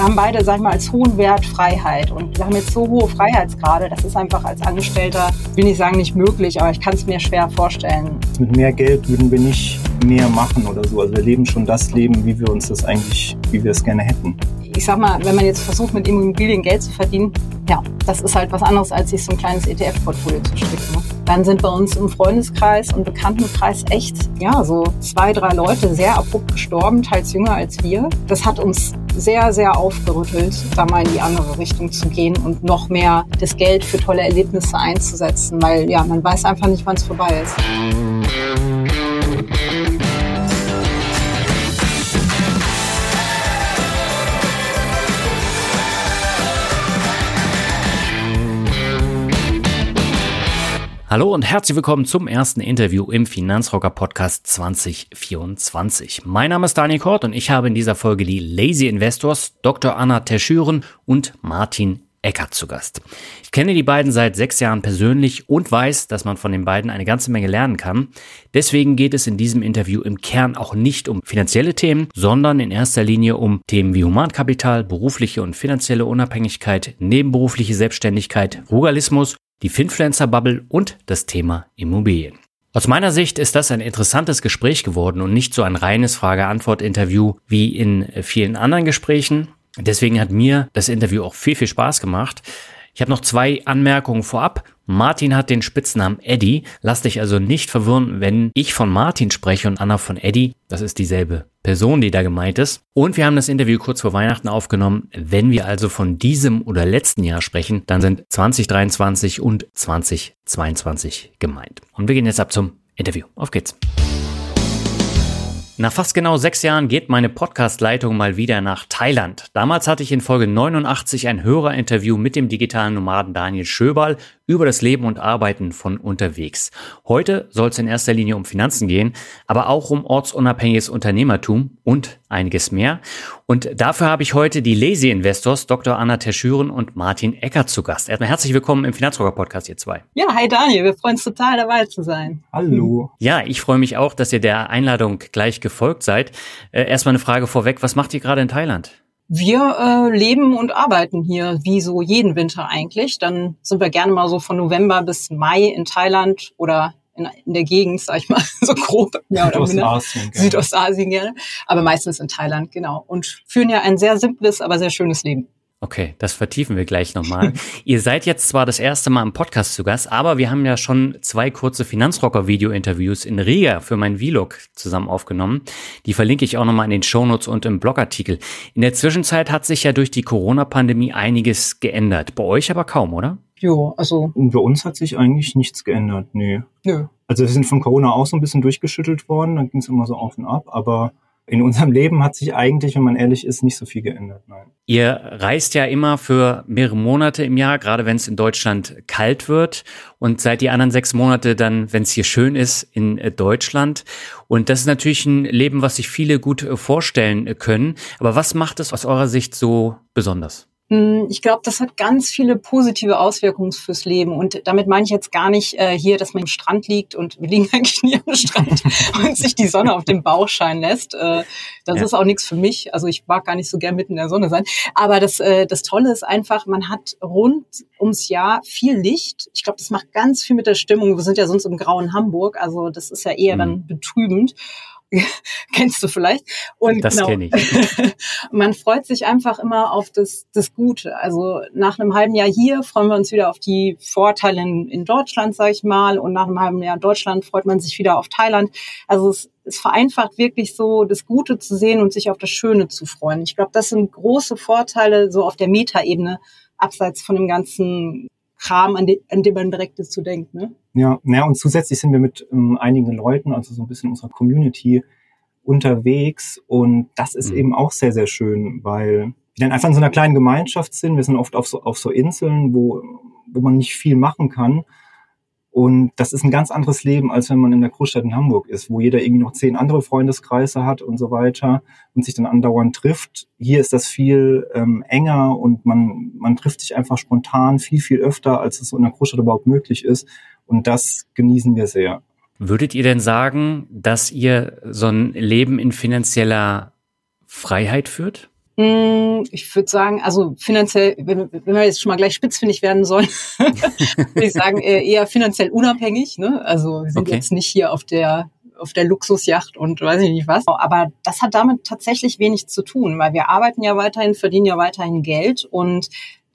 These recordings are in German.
Wir haben beide, sag ich mal, als hohen Wert Freiheit. Und wir haben jetzt so hohe Freiheitsgrade, das ist einfach als Angestellter, will nicht sagen nicht möglich, aber ich kann es mir schwer vorstellen. Mit mehr Geld würden wir nicht mehr machen oder so. Also wir leben schon das Leben, wie wir uns das eigentlich, wie wir es gerne hätten. Ich sag mal, wenn man jetzt versucht, mit Immobilien Geld zu verdienen, ja, das ist halt was anderes, als sich so ein kleines ETF-Portfolio zu stricken. Ne? Dann sind bei uns im Freundeskreis und Bekanntenkreis echt, ja, so zwei, drei Leute sehr abrupt gestorben, teils jünger als wir. Das hat uns sehr, sehr aufgerüttelt, da mal in die andere Richtung zu gehen und noch mehr das Geld für tolle Erlebnisse einzusetzen, weil ja, man weiß einfach nicht, wann es vorbei ist. Hallo und herzlich willkommen zum ersten Interview im Finanzrocker Podcast 2024. Mein Name ist Daniel Kort und ich habe in dieser Folge die Lazy Investors, Dr. Anna Teschüren und Martin Eckert zu Gast. Ich kenne die beiden seit sechs Jahren persönlich und weiß, dass man von den beiden eine ganze Menge lernen kann. Deswegen geht es in diesem Interview im Kern auch nicht um finanzielle Themen, sondern in erster Linie um Themen wie Humankapital, berufliche und finanzielle Unabhängigkeit, nebenberufliche Selbstständigkeit, Ruralismus die Finfluencer-Bubble und das Thema Immobilien. Aus meiner Sicht ist das ein interessantes Gespräch geworden und nicht so ein reines Frage-Antwort-Interview wie in vielen anderen Gesprächen. Deswegen hat mir das Interview auch viel, viel Spaß gemacht. Ich habe noch zwei Anmerkungen vorab. Martin hat den Spitznamen Eddie. Lass dich also nicht verwirren, wenn ich von Martin spreche und Anna von Eddie. Das ist dieselbe Person, die da gemeint ist. Und wir haben das Interview kurz vor Weihnachten aufgenommen. Wenn wir also von diesem oder letzten Jahr sprechen, dann sind 2023 und 2022 gemeint. Und wir gehen jetzt ab zum Interview. Auf geht's. Nach fast genau sechs Jahren geht meine Podcast-Leitung mal wieder nach Thailand. Damals hatte ich in Folge 89 ein Hörerinterview mit dem digitalen Nomaden Daniel Schöberl über das Leben und Arbeiten von unterwegs. Heute soll es in erster Linie um Finanzen gehen, aber auch um ortsunabhängiges Unternehmertum und einiges mehr. Und dafür habe ich heute die Lazy Investors, Dr. Anna Terschüren und Martin Eckert zu Gast. Erstmal herzlich willkommen im Finanzrocker Podcast, ihr zwei. Ja, hi Daniel, wir freuen uns total dabei zu sein. Hallo. Ja, ich freue mich auch, dass ihr der Einladung gleich gefolgt seid. Äh, erstmal eine Frage vorweg, was macht ihr gerade in Thailand? Wir äh, leben und arbeiten hier wie so jeden Winter eigentlich. Dann sind wir gerne mal so von November bis Mai in Thailand oder in, in der Gegend, sag ich mal, so grob. Ja, Südostasien. Gerne. Südostasien gerne. Aber meistens in Thailand, genau. Und führen ja ein sehr simples, aber sehr schönes Leben. Okay, das vertiefen wir gleich nochmal. Ihr seid jetzt zwar das erste Mal im Podcast zu Gast, aber wir haben ja schon zwei kurze Finanzrocker-Video-Interviews in Riga für meinen Vlog zusammen aufgenommen. Die verlinke ich auch nochmal in den Shownotes und im Blogartikel. In der Zwischenzeit hat sich ja durch die Corona-Pandemie einiges geändert. Bei euch aber kaum, oder? Jo, also. Und bei uns hat sich eigentlich nichts geändert, nee. Nö. Also wir sind von Corona auch so ein bisschen durchgeschüttelt worden, dann ging es immer so auf und ab, aber in unserem Leben hat sich eigentlich, wenn man ehrlich ist, nicht so viel geändert. Nein. Ihr reist ja immer für mehrere Monate im Jahr, gerade wenn es in Deutschland kalt wird und seit die anderen sechs Monate dann, wenn es hier schön ist, in äh, Deutschland. Und das ist natürlich ein Leben, was sich viele gut äh, vorstellen können. Aber was macht es aus eurer Sicht so besonders? Hm, ich glaube, das hat ganz viele positive Auswirkungen fürs Leben. Und damit meine ich jetzt gar nicht äh, hier, dass man im Strand liegt und wir liegen eigentlich nie am Strand und sich die Sonne auf dem Bauch scheinen lässt. Äh, das ja. ist auch nichts für mich. Also ich mag gar nicht so gern mitten in der Sonne sein. Aber das, äh, das Tolle ist einfach, man hat rund ums Jahr viel Licht. Ich glaube, das macht ganz viel mit der Stimmung. Wir sind ja sonst im grauen Hamburg. Also das ist ja eher mhm. dann betrübend. kennst du vielleicht. Und das genau, kenne ich. man freut sich einfach immer auf das, das Gute. Also nach einem halben Jahr hier freuen wir uns wieder auf die Vorteile in, in Deutschland, sage ich mal. Und nach einem halben Jahr in Deutschland freut man sich wieder auf Thailand. Also es, es vereinfacht wirklich so, das Gute zu sehen und sich auf das Schöne zu freuen. Ich glaube, das sind große Vorteile so auf der Metaebene, abseits von dem ganzen Kram, an, de, an dem man direkt zu denkt. Ne? Ja, naja, und zusätzlich sind wir mit ähm, einigen Leuten, also so ein bisschen unserer Community, unterwegs und das ist mhm. eben auch sehr, sehr schön, weil wir dann einfach in so einer kleinen Gemeinschaft sind. Wir sind oft auf so, auf so Inseln, wo, wo man nicht viel machen kann. Und das ist ein ganz anderes Leben, als wenn man in der Großstadt in Hamburg ist, wo jeder irgendwie noch zehn andere Freundeskreise hat und so weiter und sich dann andauernd trifft. Hier ist das viel ähm, enger und man, man trifft sich einfach spontan viel, viel öfter, als es so in der Großstadt überhaupt möglich ist. Und das genießen wir sehr. Würdet ihr denn sagen, dass ihr so ein Leben in finanzieller Freiheit führt? Hm, ich würde sagen, also finanziell, wenn, wenn wir jetzt schon mal gleich spitzfindig werden sollen, würde ich sagen, eher finanziell unabhängig. Ne? Also wir sind okay. jetzt nicht hier auf der auf der Luxusjacht und weiß ich nicht was. Aber das hat damit tatsächlich wenig zu tun, weil wir arbeiten ja weiterhin, verdienen ja weiterhin Geld und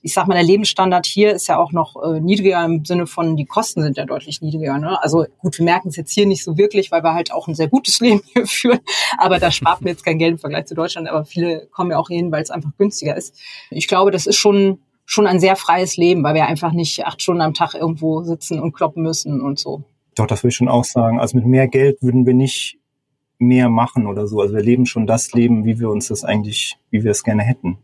ich sag mal, der Lebensstandard hier ist ja auch noch äh, niedriger im Sinne von, die Kosten sind ja deutlich niedriger. Ne? Also gut, wir merken es jetzt hier nicht so wirklich, weil wir halt auch ein sehr gutes Leben hier führen. Aber da spart man jetzt kein Geld im Vergleich zu Deutschland. Aber viele kommen ja auch hin, weil es einfach günstiger ist. Ich glaube, das ist schon schon ein sehr freies Leben, weil wir einfach nicht acht Stunden am Tag irgendwo sitzen und kloppen müssen und so. Doch, das würde ich schon auch sagen. Also mit mehr Geld würden wir nicht mehr machen oder so. Also wir leben schon das Leben, wie wir uns das eigentlich, wie wir es gerne hätten.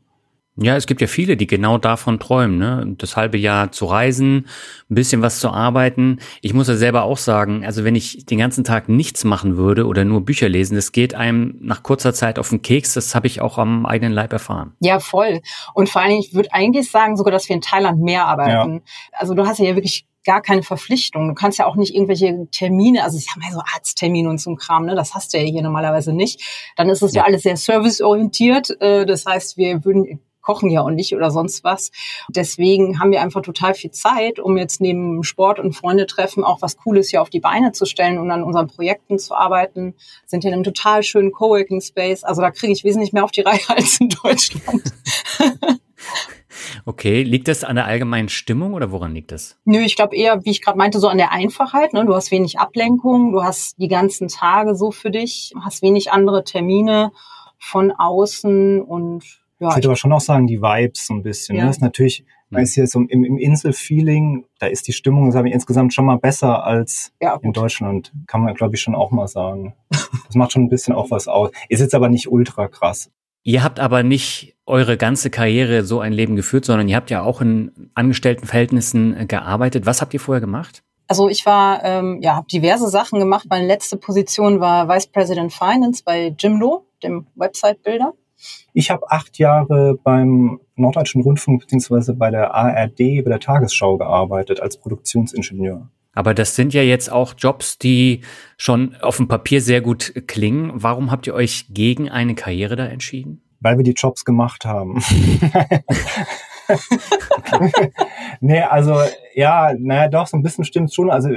Ja, es gibt ja viele, die genau davon träumen, ne? Das halbe Jahr zu reisen, ein bisschen was zu arbeiten. Ich muss ja selber auch sagen, also wenn ich den ganzen Tag nichts machen würde oder nur Bücher lesen, das geht einem nach kurzer Zeit auf den Keks. Das habe ich auch am eigenen Leib erfahren. Ja, voll. Und vor allen Dingen, ich würde eigentlich sagen sogar, dass wir in Thailand mehr arbeiten. Ja. Also du hast ja wirklich gar keine Verpflichtung. Du kannst ja auch nicht irgendwelche Termine, also ich habe ja so Arzttermine und so ein Kram, ne? Das hast du ja hier normalerweise nicht. Dann ist es ja, ja alles sehr serviceorientiert. Äh, das heißt, wir würden kochen ja auch nicht oder sonst was. Deswegen haben wir einfach total viel Zeit, um jetzt neben Sport und Freunde treffen auch was Cooles hier auf die Beine zu stellen und an unseren Projekten zu arbeiten. Sind hier in einem total schönen Coworking Space. Also da kriege ich wesentlich mehr auf die Reihe als in Deutschland. Okay, liegt das an der allgemeinen Stimmung oder woran liegt das? Nö, ich glaube eher, wie ich gerade meinte, so an der Einfachheit. Ne? Du hast wenig Ablenkung, du hast die ganzen Tage so für dich, hast wenig andere Termine von außen und ja, ich würde aber schon auch sagen, die Vibes so ein bisschen. Ja. Ne? Das ist natürlich, man ist hier so im, im Inselfeeling, da ist die Stimmung, sage ich, insgesamt schon mal besser als ja, in Deutschland. Kann man, glaube ich, schon auch mal sagen. Das macht schon ein bisschen auch was aus. Ist jetzt aber nicht ultra krass. Ihr habt aber nicht eure ganze Karriere so ein Leben geführt, sondern ihr habt ja auch in Angestelltenverhältnissen äh, gearbeitet. Was habt ihr vorher gemacht? Also ich war, ähm, ja, habe diverse Sachen gemacht. Meine letzte Position war Vice President Finance bei Jimdo, dem Website-Builder. Ich habe acht Jahre beim Norddeutschen Rundfunk bzw. bei der ARD, bei der Tagesschau gearbeitet als Produktionsingenieur. Aber das sind ja jetzt auch Jobs, die schon auf dem Papier sehr gut klingen. Warum habt ihr euch gegen eine Karriere da entschieden? Weil wir die Jobs gemacht haben. nee, also ja, naja, doch, so ein bisschen stimmt schon. Also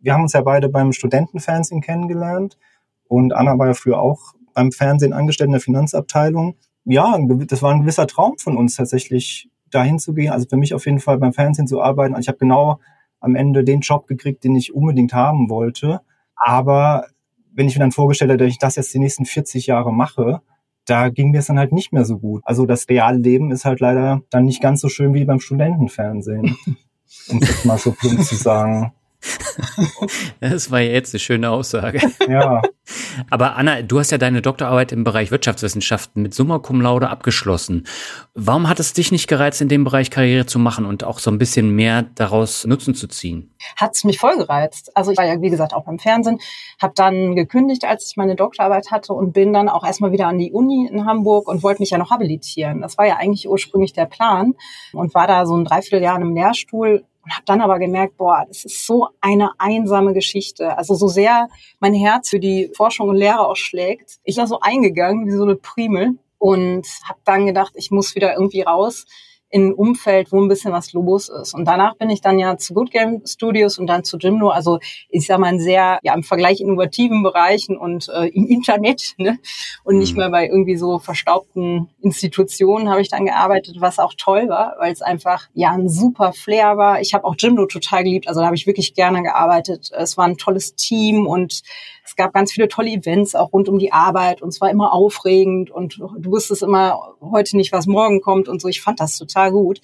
wir haben uns ja beide beim Studentenfernsehen kennengelernt und Anna war ja früher auch beim Fernsehen angestellt in der Finanzabteilung. Ja, das war ein gewisser Traum von uns tatsächlich, dahin zu gehen. Also für mich auf jeden Fall beim Fernsehen zu arbeiten. Also ich habe genau am Ende den Job gekriegt, den ich unbedingt haben wollte. Aber wenn ich mir dann vorgestellt habe, dass ich das jetzt die nächsten 40 Jahre mache, da ging mir es dann halt nicht mehr so gut. Also das reale Leben ist halt leider dann nicht ganz so schön wie beim Studentenfernsehen, um es mal so plump zu sagen. Das war jetzt eine schöne Aussage. Ja. Aber Anna, du hast ja deine Doktorarbeit im Bereich Wirtschaftswissenschaften mit Summa Cum Laude abgeschlossen. Warum hat es dich nicht gereizt, in dem Bereich Karriere zu machen und auch so ein bisschen mehr daraus Nutzen zu ziehen? Hat es mich voll gereizt. Also ich war ja, wie gesagt, auch beim Fernsehen, habe dann gekündigt, als ich meine Doktorarbeit hatte und bin dann auch erstmal wieder an die Uni in Hamburg und wollte mich ja noch habilitieren. Das war ja eigentlich ursprünglich der Plan und war da so ein Dreivierteljahr im Lehrstuhl und habe dann aber gemerkt, boah, das ist so eine einsame Geschichte. Also so sehr mein Herz für die Forschung und Lehre auch schlägt. Ich war so eingegangen wie so eine Primel und habe dann gedacht, ich muss wieder irgendwie raus in ein Umfeld, wo ein bisschen was los ist. Und danach bin ich dann ja zu Good Game Studios und dann zu Gymno. Also ich sag mal in sehr, ja im Vergleich innovativen Bereichen und äh, im Internet ne? und nicht mhm. mehr bei irgendwie so verstaubten Institutionen habe ich dann gearbeitet, was auch toll war, weil es einfach ja ein super Flair war. Ich habe auch Gymno total geliebt, also da habe ich wirklich gerne gearbeitet. Es war ein tolles Team und es gab ganz viele tolle Events auch rund um die Arbeit und es war immer aufregend und du wusstest immer heute nicht, was morgen kommt und so. Ich fand das total gut.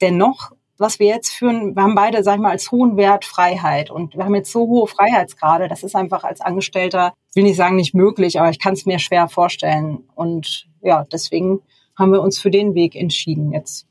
Dennoch was wir jetzt führen, wir haben beide, sag ich mal, als hohen Wert Freiheit. Und wir haben jetzt so hohe Freiheitsgrade, das ist einfach als Angestellter, will nicht sagen nicht möglich, aber ich kann es mir schwer vorstellen. Und ja, deswegen haben wir uns für den Weg entschieden jetzt.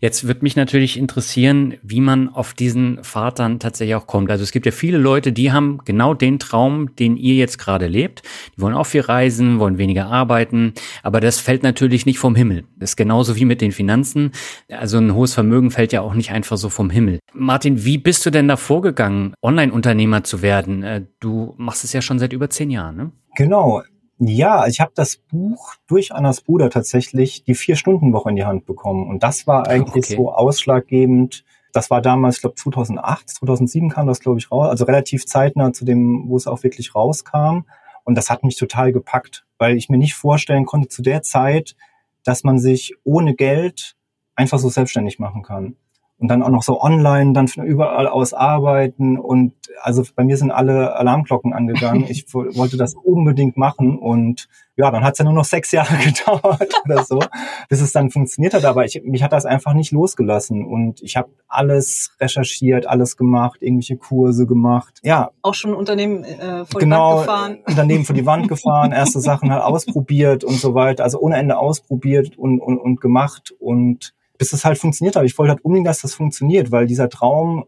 Jetzt wird mich natürlich interessieren, wie man auf diesen Pfad dann tatsächlich auch kommt. Also es gibt ja viele Leute, die haben genau den Traum, den ihr jetzt gerade lebt. Die wollen auch viel reisen, wollen weniger arbeiten, aber das fällt natürlich nicht vom Himmel. Das ist genauso wie mit den Finanzen. Also ein hohes Vermögen fällt ja auch nicht einfach so vom Himmel. Martin, wie bist du denn da vorgegangen, Online-Unternehmer zu werden? Äh, du machst es ja schon seit über zehn Jahren, ne? Genau. Ja, ich habe das Buch durch Annas Bruder tatsächlich die Vier-Stunden-Woche in die Hand bekommen. Und das war eigentlich okay. so ausschlaggebend. Das war damals, ich glaube 2008, 2007 kam das, glaube ich, raus. Also relativ zeitnah zu dem, wo es auch wirklich rauskam. Und das hat mich total gepackt, weil ich mir nicht vorstellen konnte zu der Zeit, dass man sich ohne Geld einfach so selbstständig machen kann und dann auch noch so online, dann von überall aus arbeiten und also bei mir sind alle Alarmglocken angegangen. Ich wollte das unbedingt machen und ja, dann hat es ja nur noch sechs Jahre gedauert oder so, bis es dann funktioniert hat. Aber ich, mich hat das einfach nicht losgelassen und ich habe alles recherchiert, alles gemacht, irgendwelche Kurse gemacht. Ja. Auch schon Unternehmen äh, vor genau, die Wand gefahren. Unternehmen vor die Wand gefahren, erste Sachen halt ausprobiert und so weiter. Also ohne Ende ausprobiert und, und, und gemacht und bis es halt funktioniert hat. Ich wollte halt unbedingt, dass das funktioniert, weil dieser Traum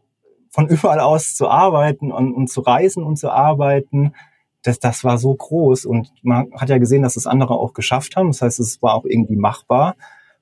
von überall aus zu arbeiten und, und zu reisen und zu arbeiten, das, das war so groß und man hat ja gesehen, dass das andere auch geschafft haben. Das heißt, es war auch irgendwie machbar.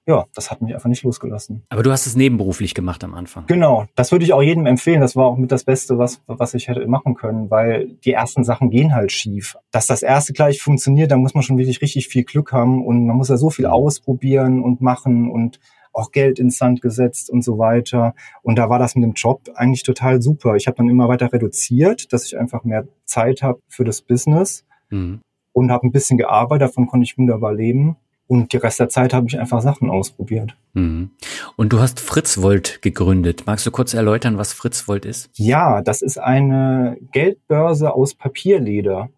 Ja, das hat mich einfach nicht losgelassen. Aber du hast es nebenberuflich gemacht am Anfang. Genau, das würde ich auch jedem empfehlen. Das war auch mit das Beste, was, was ich hätte machen können, weil die ersten Sachen gehen halt schief. Dass das erste gleich funktioniert, da muss man schon wirklich richtig viel Glück haben und man muss ja so viel ausprobieren und machen und auch Geld ins Sand gesetzt und so weiter. Und da war das mit dem Job eigentlich total super. Ich habe dann immer weiter reduziert, dass ich einfach mehr Zeit habe für das Business mhm. und habe ein bisschen gearbeitet. Davon konnte ich wunderbar leben. Und die Rest der Zeit habe ich einfach Sachen ausprobiert. Mhm. Und du hast Fritzwold gegründet. Magst du kurz erläutern, was Fritzwold ist? Ja, das ist eine Geldbörse aus Papierleder.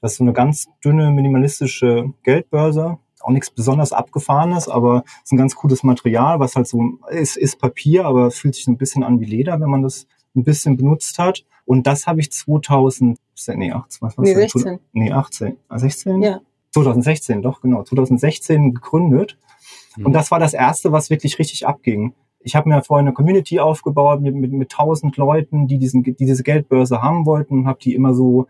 Das ist so eine ganz dünne, minimalistische Geldbörse auch nichts besonders abgefahrenes, aber es ist ein ganz cooles Material, was halt so ist, ist Papier, aber es fühlt sich ein bisschen an wie Leder, wenn man das ein bisschen benutzt hat. Und das habe ich 2000, nee, 18, was nee, 16. Nee, 18, 16? Ja. 2016, doch, genau, 2016 gegründet. Mhm. Und das war das erste, was wirklich richtig abging. Ich habe mir vorher eine Community aufgebaut mit, mit, mit 1000 Leuten, die, diesen, die diese Geldbörse haben wollten und habe die immer so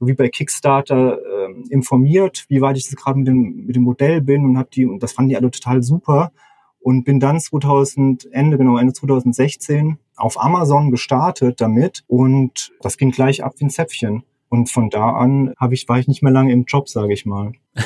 wie bei Kickstarter äh, informiert, wie weit ich jetzt gerade mit dem, mit dem Modell bin und habe die, und das fanden die alle total super. Und bin dann 2000, Ende, genau, Ende 2016 auf Amazon gestartet damit und das ging gleich ab wie ein Zäpfchen. Und von da an habe ich, war ich nicht mehr lange im Job, sage ich mal.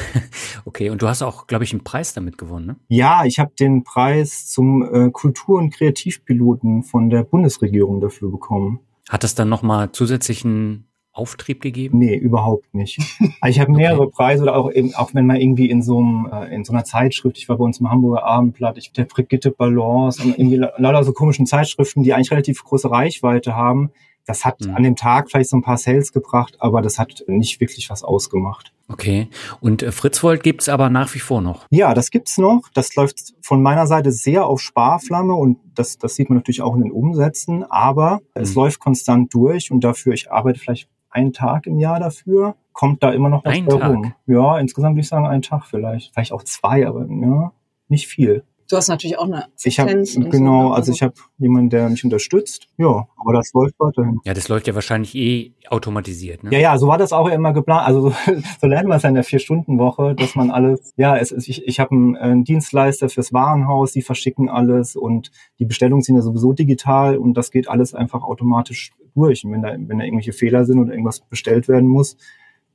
okay, und du hast auch, glaube ich, einen Preis damit gewonnen, ne? Ja, ich habe den Preis zum äh, Kultur- und Kreativpiloten von der Bundesregierung dafür bekommen. Hat das dann nochmal zusätzlichen Auftrieb gegeben? Nee, überhaupt nicht. Also ich habe mehrere okay. Preise oder auch eben, auch wenn man irgendwie in so einem, äh, in so einer Zeitschrift, ich war bei uns im Hamburger Abendblatt, ich der Brigitte Balance und irgendwie lauter so komischen Zeitschriften, die eigentlich relativ große Reichweite haben. Das hat mhm. an dem Tag vielleicht so ein paar Sales gebracht, aber das hat nicht wirklich was ausgemacht. Okay. Und äh, Fritzwold gibt's aber nach wie vor noch? Ja, das gibt's noch. Das läuft von meiner Seite sehr auf Sparflamme und das, das sieht man natürlich auch in den Umsätzen, aber mhm. es läuft konstant durch und dafür, ich arbeite vielleicht einen Tag im Jahr dafür, kommt da immer noch was ein rum. Ja, insgesamt würde ich sagen einen Tag vielleicht. Vielleicht auch zwei, aber ja, nicht viel. Du hast natürlich auch eine Assistenz. Ich habe genau, so, also ich habe jemanden, der mich unterstützt. Ja, aber das läuft weiterhin. Ja, das läuft ja wahrscheinlich eh automatisiert. Ne? Ja, ja, so war das auch immer geplant. Also so, so lernen wir es in der Vier-Stunden-Woche, dass man alles. Ja, es ist, ich, ich habe einen, einen Dienstleister fürs Warenhaus, die verschicken alles und die Bestellungen sind ja sowieso digital und das geht alles einfach automatisch durch. Und wenn da, wenn da irgendwelche Fehler sind oder irgendwas bestellt werden muss,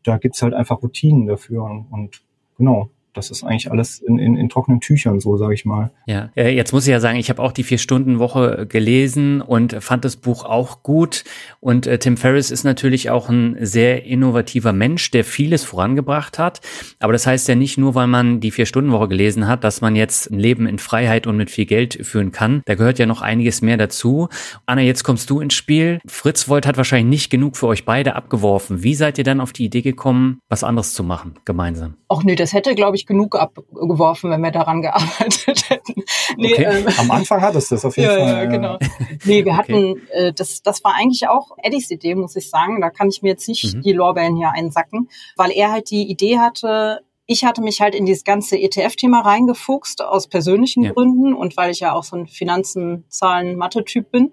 da gibt's halt einfach Routinen dafür und, und genau das ist eigentlich alles in, in, in trockenen Tüchern, so sage ich mal. Ja, äh, jetzt muss ich ja sagen, ich habe auch die Vier-Stunden-Woche gelesen und fand das Buch auch gut. Und äh, Tim Ferriss ist natürlich auch ein sehr innovativer Mensch, der vieles vorangebracht hat. Aber das heißt ja nicht nur, weil man die Vier-Stunden-Woche gelesen hat, dass man jetzt ein Leben in Freiheit und mit viel Geld führen kann. Da gehört ja noch einiges mehr dazu. Anna, jetzt kommst du ins Spiel. Fritz Volt hat wahrscheinlich nicht genug für euch beide abgeworfen. Wie seid ihr dann auf die Idee gekommen, was anderes zu machen, gemeinsam? Ach nee, das hätte, glaube ich, nicht genug abgeworfen, wenn wir daran gearbeitet hätten. Nee, okay. ähm, Am Anfang hat es das auf jeden ja, Fall. Ja, genau. Nee, wir hatten, okay. äh, das, das war eigentlich auch Eddies Idee, muss ich sagen. Da kann ich mir jetzt nicht mhm. die Lorbeeren hier einsacken, weil er halt die Idee hatte, ich hatte mich halt in dieses ganze ETF-Thema reingefuchst aus persönlichen ja. Gründen und weil ich ja auch so ein Finanzen, Zahlen, Mathe-Typ bin.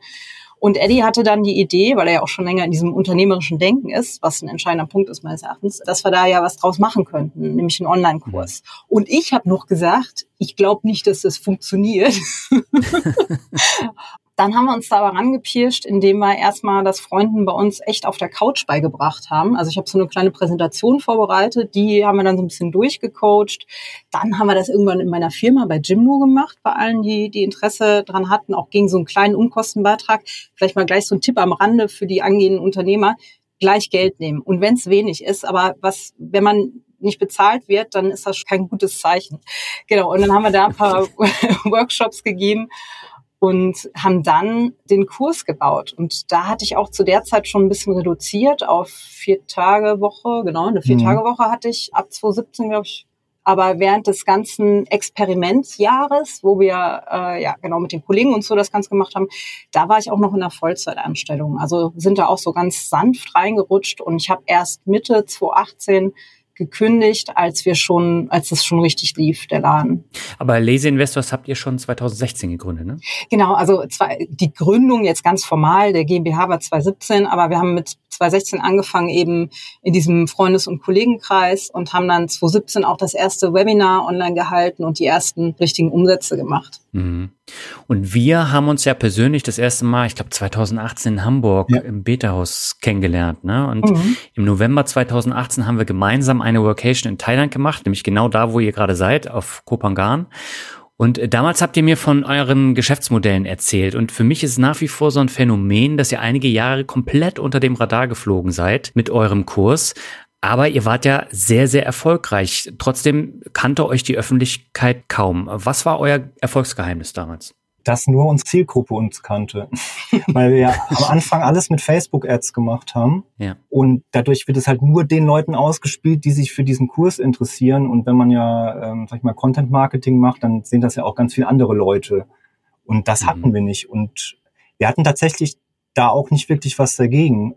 Und Eddie hatte dann die Idee, weil er ja auch schon länger in diesem unternehmerischen Denken ist, was ein entscheidender Punkt ist meines Erachtens, dass wir da ja was draus machen könnten, nämlich einen Online-Kurs. Und ich habe noch gesagt, ich glaube nicht, dass das funktioniert. Dann haben wir uns da aber rangepirscht, indem wir erstmal das Freunden bei uns echt auf der Couch beigebracht haben. Also ich habe so eine kleine Präsentation vorbereitet, die haben wir dann so ein bisschen durchgecoacht. Dann haben wir das irgendwann in meiner Firma bei Gymno gemacht, bei allen, die, die Interesse dran hatten, auch gegen so einen kleinen Umkostenbeitrag. Vielleicht mal gleich so ein Tipp am Rande für die angehenden Unternehmer, gleich Geld nehmen. Und wenn es wenig ist, aber was, wenn man nicht bezahlt wird, dann ist das kein gutes Zeichen. Genau. Und dann haben wir da ein paar Workshops gegeben und haben dann den Kurs gebaut. Und da hatte ich auch zu der Zeit schon ein bisschen reduziert auf vier Tage Woche, genau, eine vier Tage Woche hatte ich ab 2017, glaube ich. Aber während des ganzen Experimentjahres, wo wir äh, ja genau mit den Kollegen und so das Ganze gemacht haben, da war ich auch noch in der Vollzeitanstellung. Also sind da auch so ganz sanft reingerutscht und ich habe erst Mitte 2018 gekündigt, als wir schon, als es schon richtig lief, der Laden. Aber Lazy Investors habt ihr schon 2016 gegründet, ne? Genau, also zwar die Gründung jetzt ganz formal der GmbH war 2017, aber wir haben mit 2016 angefangen eben in diesem Freundes- und Kollegenkreis und haben dann 2017 auch das erste Webinar online gehalten und die ersten richtigen Umsätze gemacht. Mhm. Und wir haben uns ja persönlich das erste Mal, ich glaube 2018 in Hamburg ja. im Beta-Haus kennengelernt. Ne? Und mhm. im November 2018 haben wir gemeinsam eine Workation in Thailand gemacht, nämlich genau da, wo ihr gerade seid, auf Kopangan. Und äh, damals habt ihr mir von euren Geschäftsmodellen erzählt. Und für mich ist nach wie vor so ein Phänomen, dass ihr einige Jahre komplett unter dem Radar geflogen seid mit eurem Kurs. Aber ihr wart ja sehr, sehr erfolgreich. Trotzdem kannte euch die Öffentlichkeit kaum. Was war euer Erfolgsgeheimnis damals? Dass nur unsere Zielgruppe uns kannte. Weil wir am Anfang alles mit Facebook-Ads gemacht haben. Ja. Und dadurch wird es halt nur den Leuten ausgespielt, die sich für diesen Kurs interessieren. Und wenn man ja, ähm, sag ich mal, Content-Marketing macht, dann sehen das ja auch ganz viele andere Leute. Und das mhm. hatten wir nicht. Und wir hatten tatsächlich da auch nicht wirklich was dagegen.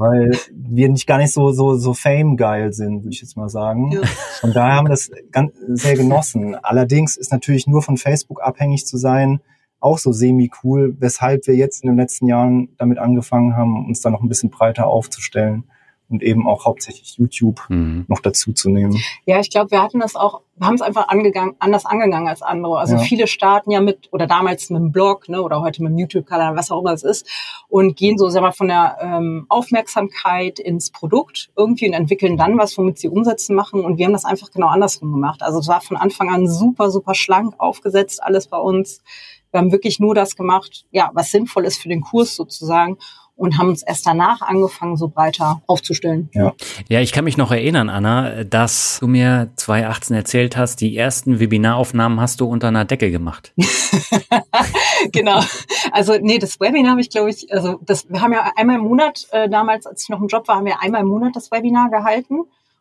Weil wir nicht gar nicht so so so Fame geil sind, würde ich jetzt mal sagen. Ja. Und daher haben wir das ganz sehr genossen. Allerdings ist natürlich nur von Facebook abhängig zu sein auch so semi cool, weshalb wir jetzt in den letzten Jahren damit angefangen haben, uns da noch ein bisschen breiter aufzustellen und eben auch hauptsächlich YouTube mhm. noch dazu zu nehmen. Ja, ich glaube, wir hatten das auch, wir haben es einfach angegangen, anders angegangen als andere. Also ja. viele starten ja mit, oder damals mit einem Blog, ne, oder heute mit einem YouTube-Kanal, was auch immer es ist, und gehen so, sag mal, von der ähm, Aufmerksamkeit ins Produkt irgendwie und entwickeln dann was, womit sie umsetzen machen. Und wir haben das einfach genau andersrum gemacht. Also es war von Anfang an super, super schlank aufgesetzt, alles bei uns. Wir haben wirklich nur das gemacht, ja, was sinnvoll ist für den Kurs sozusagen und haben uns erst danach angefangen, so breiter aufzustellen. Ja. ja, ich kann mich noch erinnern, Anna, dass du mir 2018 erzählt hast, die ersten Webinaraufnahmen hast du unter einer Decke gemacht. genau. Also nee, das Webinar habe ich, glaube ich, also das, wir haben ja einmal im Monat, äh, damals, als ich noch im Job war, haben wir einmal im Monat das Webinar gehalten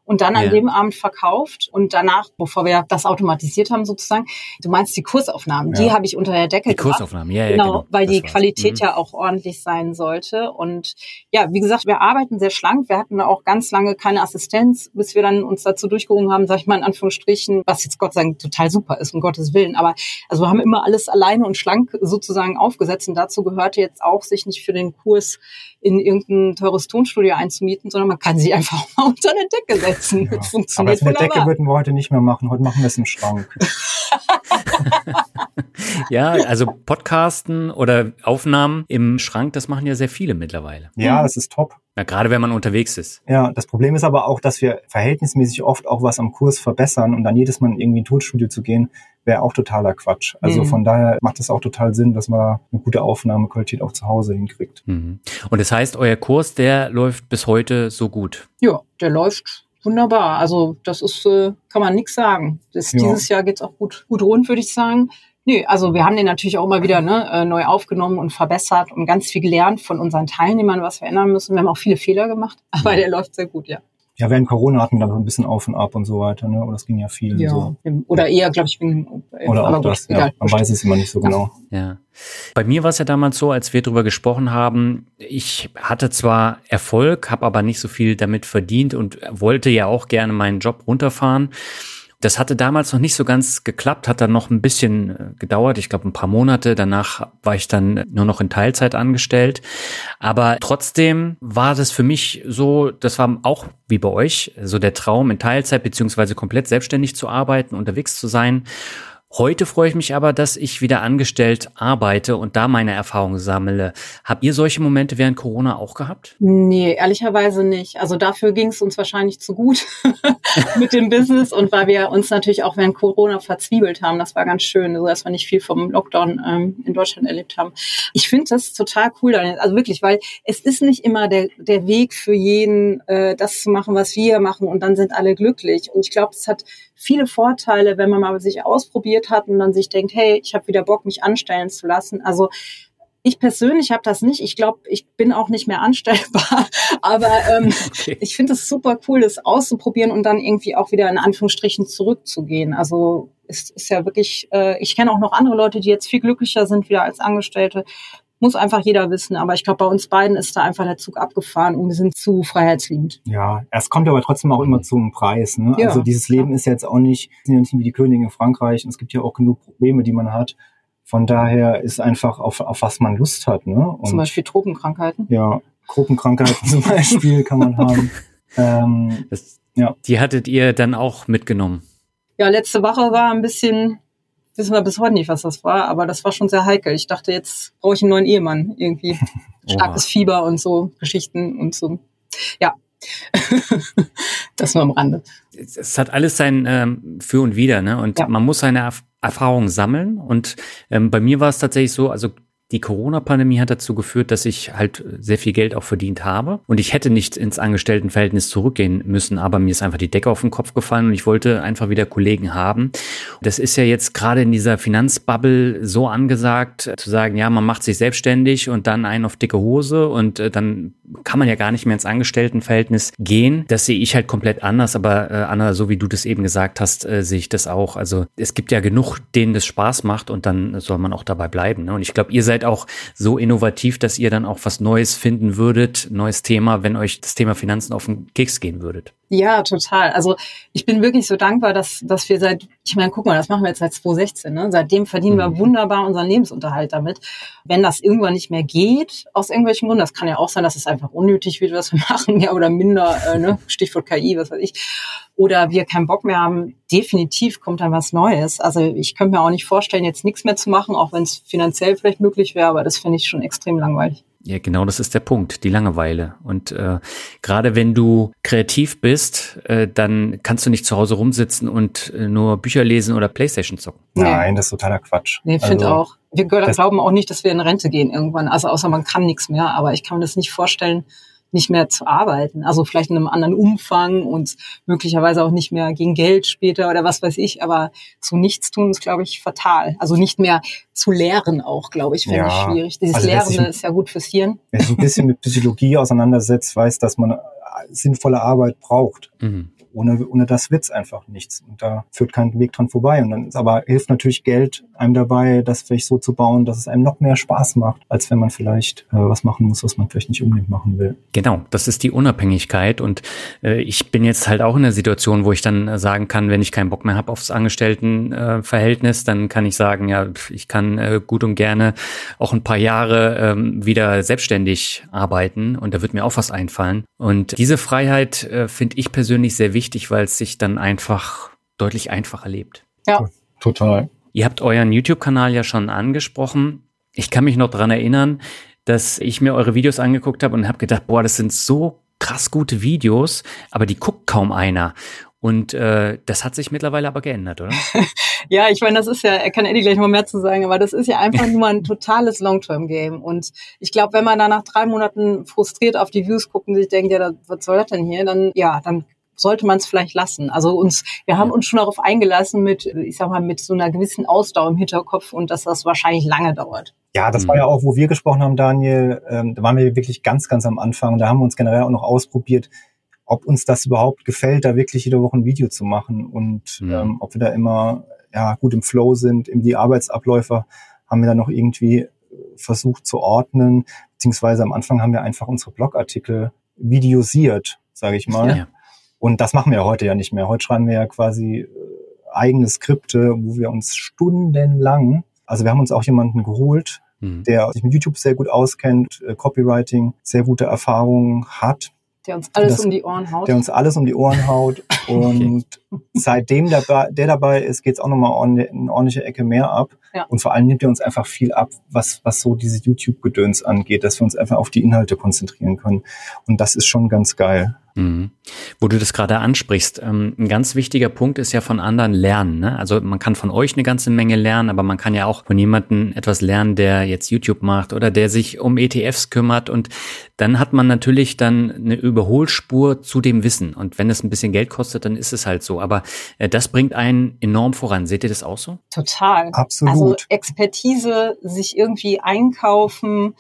und dann an ja. dem Abend verkauft und danach, bevor wir das automatisiert haben sozusagen, du meinst die Kursaufnahmen, ja. die habe ich unter der Decke Die Kursaufnahmen, ja, ja, genau, genau. weil das die Qualität mhm. ja auch ordentlich sein sollte und ja, wie gesagt, wir arbeiten sehr schlank, wir hatten auch ganz lange keine Assistenz, bis wir dann uns dazu durchgerungen haben, sag ich mal in Anführungsstrichen, was jetzt Gott sei Dank total super ist, um Gottes Willen, aber also wir haben immer alles alleine und schlank sozusagen aufgesetzt und dazu gehörte jetzt auch, sich nicht für den Kurs in irgendein teures Tonstudio einzumieten, sondern man kann sie einfach mal unter eine Decke setzen setzen. Ja. Funktioniert Aber eine Decke würden wir heute nicht mehr machen. Heute machen wir es im Schrank. ja, also Podcasten oder Aufnahmen im Schrank, das machen ja sehr viele mittlerweile. Ja, das ist top. Ja, gerade wenn man unterwegs ist. Ja, das Problem ist aber auch, dass wir verhältnismäßig oft auch was am Kurs verbessern und dann jedes Mal in irgendwie ein Tonstudio zu gehen, wäre auch totaler Quatsch. Also mhm. von daher macht es auch total Sinn, dass man eine gute Aufnahmequalität auch zu Hause hinkriegt. Mhm. Und das heißt, euer Kurs, der läuft bis heute so gut? Ja, der läuft wunderbar. Also das ist, äh, kann man nichts sagen. Das, ja. Dieses Jahr geht's auch gut, gut rund, würde ich sagen. Nö, also wir haben den natürlich auch immer wieder ne, äh, neu aufgenommen und verbessert und ganz viel gelernt von unseren Teilnehmern, was wir ändern müssen. Wir haben auch viele Fehler gemacht, aber der läuft sehr gut, ja. Ja, während Corona hatten wir dann so ein bisschen auf und ab und so weiter, ne? Oder das ging ja viel. Ja. So. Oder eher, glaube ich, wegen. Oder auch das, ja. Man weiß es immer nicht so genau. Ja. Bei mir war es ja damals so, als wir drüber gesprochen haben, ich hatte zwar Erfolg, habe aber nicht so viel damit verdient und wollte ja auch gerne meinen Job runterfahren. Das hatte damals noch nicht so ganz geklappt, hat dann noch ein bisschen äh, gedauert, ich glaube ein paar Monate. Danach war ich dann nur noch in Teilzeit angestellt. Aber trotzdem war das für mich so, das war auch wie bei euch, so der Traum in Teilzeit beziehungsweise komplett selbstständig zu arbeiten, unterwegs zu sein. Heute freue ich mich aber, dass ich wieder angestellt arbeite und da meine Erfahrungen sammle. Habt ihr solche Momente während Corona auch gehabt? Nee, ehrlicherweise nicht. Also dafür ging es uns wahrscheinlich zu gut mit dem Business und weil wir uns natürlich auch während Corona verzwiebelt haben. Das war ganz schön, so dass wir nicht viel vom Lockdown ähm, in Deutschland erlebt haben. Ich finde das total cool, also wirklich, weil es ist nicht immer der, der Weg für jeden, äh, das zu machen, was wir machen und dann sind alle glücklich. Und ich glaube, es hat viele Vorteile, wenn man mal sich ausprobiert hat und dann sich denkt, hey, ich habe wieder Bock, mich anstellen zu lassen. Also ich persönlich habe das nicht. Ich glaube, ich bin auch nicht mehr anstellbar. Aber ähm, okay. ich finde es super cool, das auszuprobieren und dann irgendwie auch wieder in Anführungsstrichen zurückzugehen. Also es ist ja wirklich, äh, ich kenne auch noch andere Leute, die jetzt viel glücklicher sind wieder als Angestellte muss einfach jeder wissen. Aber ich glaube, bei uns beiden ist da einfach der Zug abgefahren und wir sind zu freiheitsliebend. Ja, es kommt aber trotzdem auch immer zum Preis. Ne? Ja, also dieses Leben ja. ist jetzt auch nicht, sind ja nicht wie die Könige in Frankreich und es gibt ja auch genug Probleme, die man hat. Von daher ist einfach auf, auf was man Lust hat. Ne? Und zum Beispiel Tropenkrankheiten. Ja, Gruppenkrankheiten zum Beispiel kann man haben. Ähm, das, ja. Die hattet ihr dann auch mitgenommen? Ja, letzte Woche war ein bisschen wissen wir bis heute nicht, was das war, aber das war schon sehr heikel. Ich dachte, jetzt brauche ich einen neuen Ehemann irgendwie. Starkes Fieber und so Geschichten und so. Ja. das nur am Rande. Es hat alles sein ähm, Für und Wider, ne? Und ja. man muss seine Erf Erfahrungen sammeln. Und ähm, bei mir war es tatsächlich so, also die Corona-Pandemie hat dazu geführt, dass ich halt sehr viel Geld auch verdient habe. Und ich hätte nicht ins Angestelltenverhältnis zurückgehen müssen, aber mir ist einfach die Decke auf den Kopf gefallen und ich wollte einfach wieder Kollegen haben. Das ist ja jetzt gerade in dieser Finanzbubble so angesagt, zu sagen, ja, man macht sich selbstständig und dann einen auf dicke Hose und äh, dann kann man ja gar nicht mehr ins Angestelltenverhältnis gehen. Das sehe ich halt komplett anders, aber äh, Anna, so wie du das eben gesagt hast, äh, sehe ich das auch. Also es gibt ja genug, denen das Spaß macht und dann soll man auch dabei bleiben. Ne? Und ich glaube, ihr seid seid auch so innovativ, dass ihr dann auch was Neues finden würdet, neues Thema, wenn euch das Thema Finanzen auf den Keks gehen würdet. Ja, total. Also ich bin wirklich so dankbar, dass, dass wir seit, ich meine, guck mal, das machen wir jetzt seit 2016. Ne? Seitdem verdienen mhm. wir wunderbar unseren Lebensunterhalt damit. Wenn das irgendwann nicht mehr geht, aus irgendwelchen Gründen, das kann ja auch sein, dass es einfach unnötig wird, was wir machen, ja, oder minder, äh, ne? Stichwort KI, was weiß ich, oder wir keinen Bock mehr haben, definitiv kommt dann was Neues. Also ich könnte mir auch nicht vorstellen, jetzt nichts mehr zu machen, auch wenn es finanziell vielleicht möglich wäre, aber das finde ich schon extrem langweilig. Ja, genau das ist der Punkt, die Langeweile. Und äh, gerade wenn du kreativ bist, äh, dann kannst du nicht zu Hause rumsitzen und äh, nur Bücher lesen oder Playstation zocken. Nein, das ist totaler Quatsch. Nee, finde also, auch. Wir glauben auch nicht, dass wir in Rente gehen irgendwann. Also außer man kann nichts mehr, aber ich kann mir das nicht vorstellen, nicht mehr zu arbeiten. Also vielleicht in einem anderen Umfang und möglicherweise auch nicht mehr gegen Geld später oder was weiß ich. Aber zu nichts tun ist, glaube ich, fatal. Also nicht mehr zu lehren auch, glaube ich, finde ja. ich schwierig. Dieses also, Lehrende ist ja gut fürs Hirn. Wer sich ein bisschen mit Psychologie auseinandersetzt, weiß, dass man sinnvolle Arbeit braucht. Mhm ohne, ohne das wird's einfach nichts. Und da führt kein Weg dran vorbei. Und dann ist aber hilft natürlich Geld einem dabei, das vielleicht so zu bauen, dass es einem noch mehr Spaß macht, als wenn man vielleicht äh, was machen muss, was man vielleicht nicht unbedingt machen will. Genau, das ist die Unabhängigkeit. Und äh, ich bin jetzt halt auch in der Situation, wo ich dann äh, sagen kann, wenn ich keinen Bock mehr habe aufs Angestelltenverhältnis, äh, dann kann ich sagen, ja, ich kann äh, gut und gerne auch ein paar Jahre ähm, wieder selbstständig arbeiten und da wird mir auch was einfallen. Und diese Freiheit äh, finde ich persönlich sehr wichtig wichtig, weil es sich dann einfach deutlich einfacher lebt. Ja. Total. Ihr habt euren YouTube-Kanal ja schon angesprochen. Ich kann mich noch dran erinnern, dass ich mir eure Videos angeguckt habe und habe gedacht, boah, das sind so krass gute Videos, aber die guckt kaum einer. Und äh, das hat sich mittlerweile aber geändert, oder? ja, ich meine, das ist ja, er kann Eddie gleich mal mehr zu sagen, aber das ist ja einfach nur ein totales Long-Term-Game. Und ich glaube, wenn man da nach drei Monaten frustriert auf die Views guckt und sich denkt, ja, was soll das denn hier, dann ja, dann sollte man es vielleicht lassen. Also uns, wir haben uns schon darauf eingelassen mit, ich sag mal, mit so einer gewissen Ausdauer im Hinterkopf und dass das wahrscheinlich lange dauert. Ja, das war ja auch, wo wir gesprochen haben, Daniel. Ähm, da waren wir wirklich ganz, ganz am Anfang. Da haben wir uns generell auch noch ausprobiert, ob uns das überhaupt gefällt, da wirklich jede Woche ein Video zu machen und Mhm. ähm, ob wir da immer ja gut im Flow sind, in die Arbeitsabläufe haben wir da noch irgendwie äh, versucht zu ordnen, beziehungsweise am Anfang haben wir einfach unsere Blogartikel videosiert, sage ich mal. Ja. Und das machen wir ja heute ja nicht mehr. Heute schreiben wir ja quasi äh, eigene Skripte, wo wir uns stundenlang, also wir haben uns auch jemanden geholt, Mhm. der sich mit YouTube sehr gut auskennt, äh, Copywriting sehr gute Erfahrungen hat, Der uns alles Das- um die Ohren haut. der uns alles um die Ohren haut. Und seitdem der, der dabei ist, geht's auch nochmal eine ordentliche Ecke mehr ab. Ja. Und vor allem nimmt er uns einfach viel ab, was, was so diese YouTube-Gedöns angeht, dass wir uns einfach auf die Inhalte konzentrieren können. Und das ist schon ganz geil. Mhm. Wo du das gerade ansprichst, ähm, ein ganz wichtiger Punkt ist ja von anderen lernen. Ne? Also man kann von euch eine ganze Menge lernen, aber man kann ja auch von jemandem etwas lernen, der jetzt YouTube macht oder der sich um ETFs kümmert und dann hat man natürlich dann eine Überholspur zu dem Wissen. Und wenn es ein bisschen Geld kostet, dann ist es halt so. Aber äh, das bringt einen enorm voran. Seht ihr das auch so? Total. Absolut. Also Expertise, sich irgendwie einkaufen,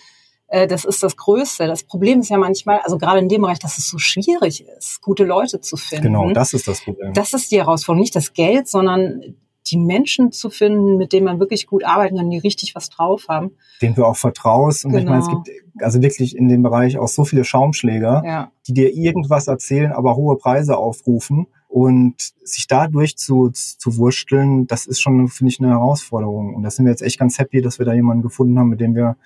das ist das Größte. Das Problem ist ja manchmal, also gerade in dem Bereich, dass es so schwierig ist, gute Leute zu finden. Genau, das ist das Problem. Das ist die Herausforderung, nicht das Geld, sondern die Menschen zu finden, mit denen man wirklich gut arbeiten kann, die richtig was drauf haben. den du auch vertraust. Und ich meine, es Genau. gibt also wirklich in dem Bereich auch so viele Schaumschläger, Ja. die dir irgendwas erzählen, aber hohe Preise aufrufen. Und sich dadurch zu, zu wursteln, das ist schon, finde ich, eine Herausforderung. Und da sind wir jetzt echt ganz happy, dass wir da jemanden gefunden haben, mit dem wir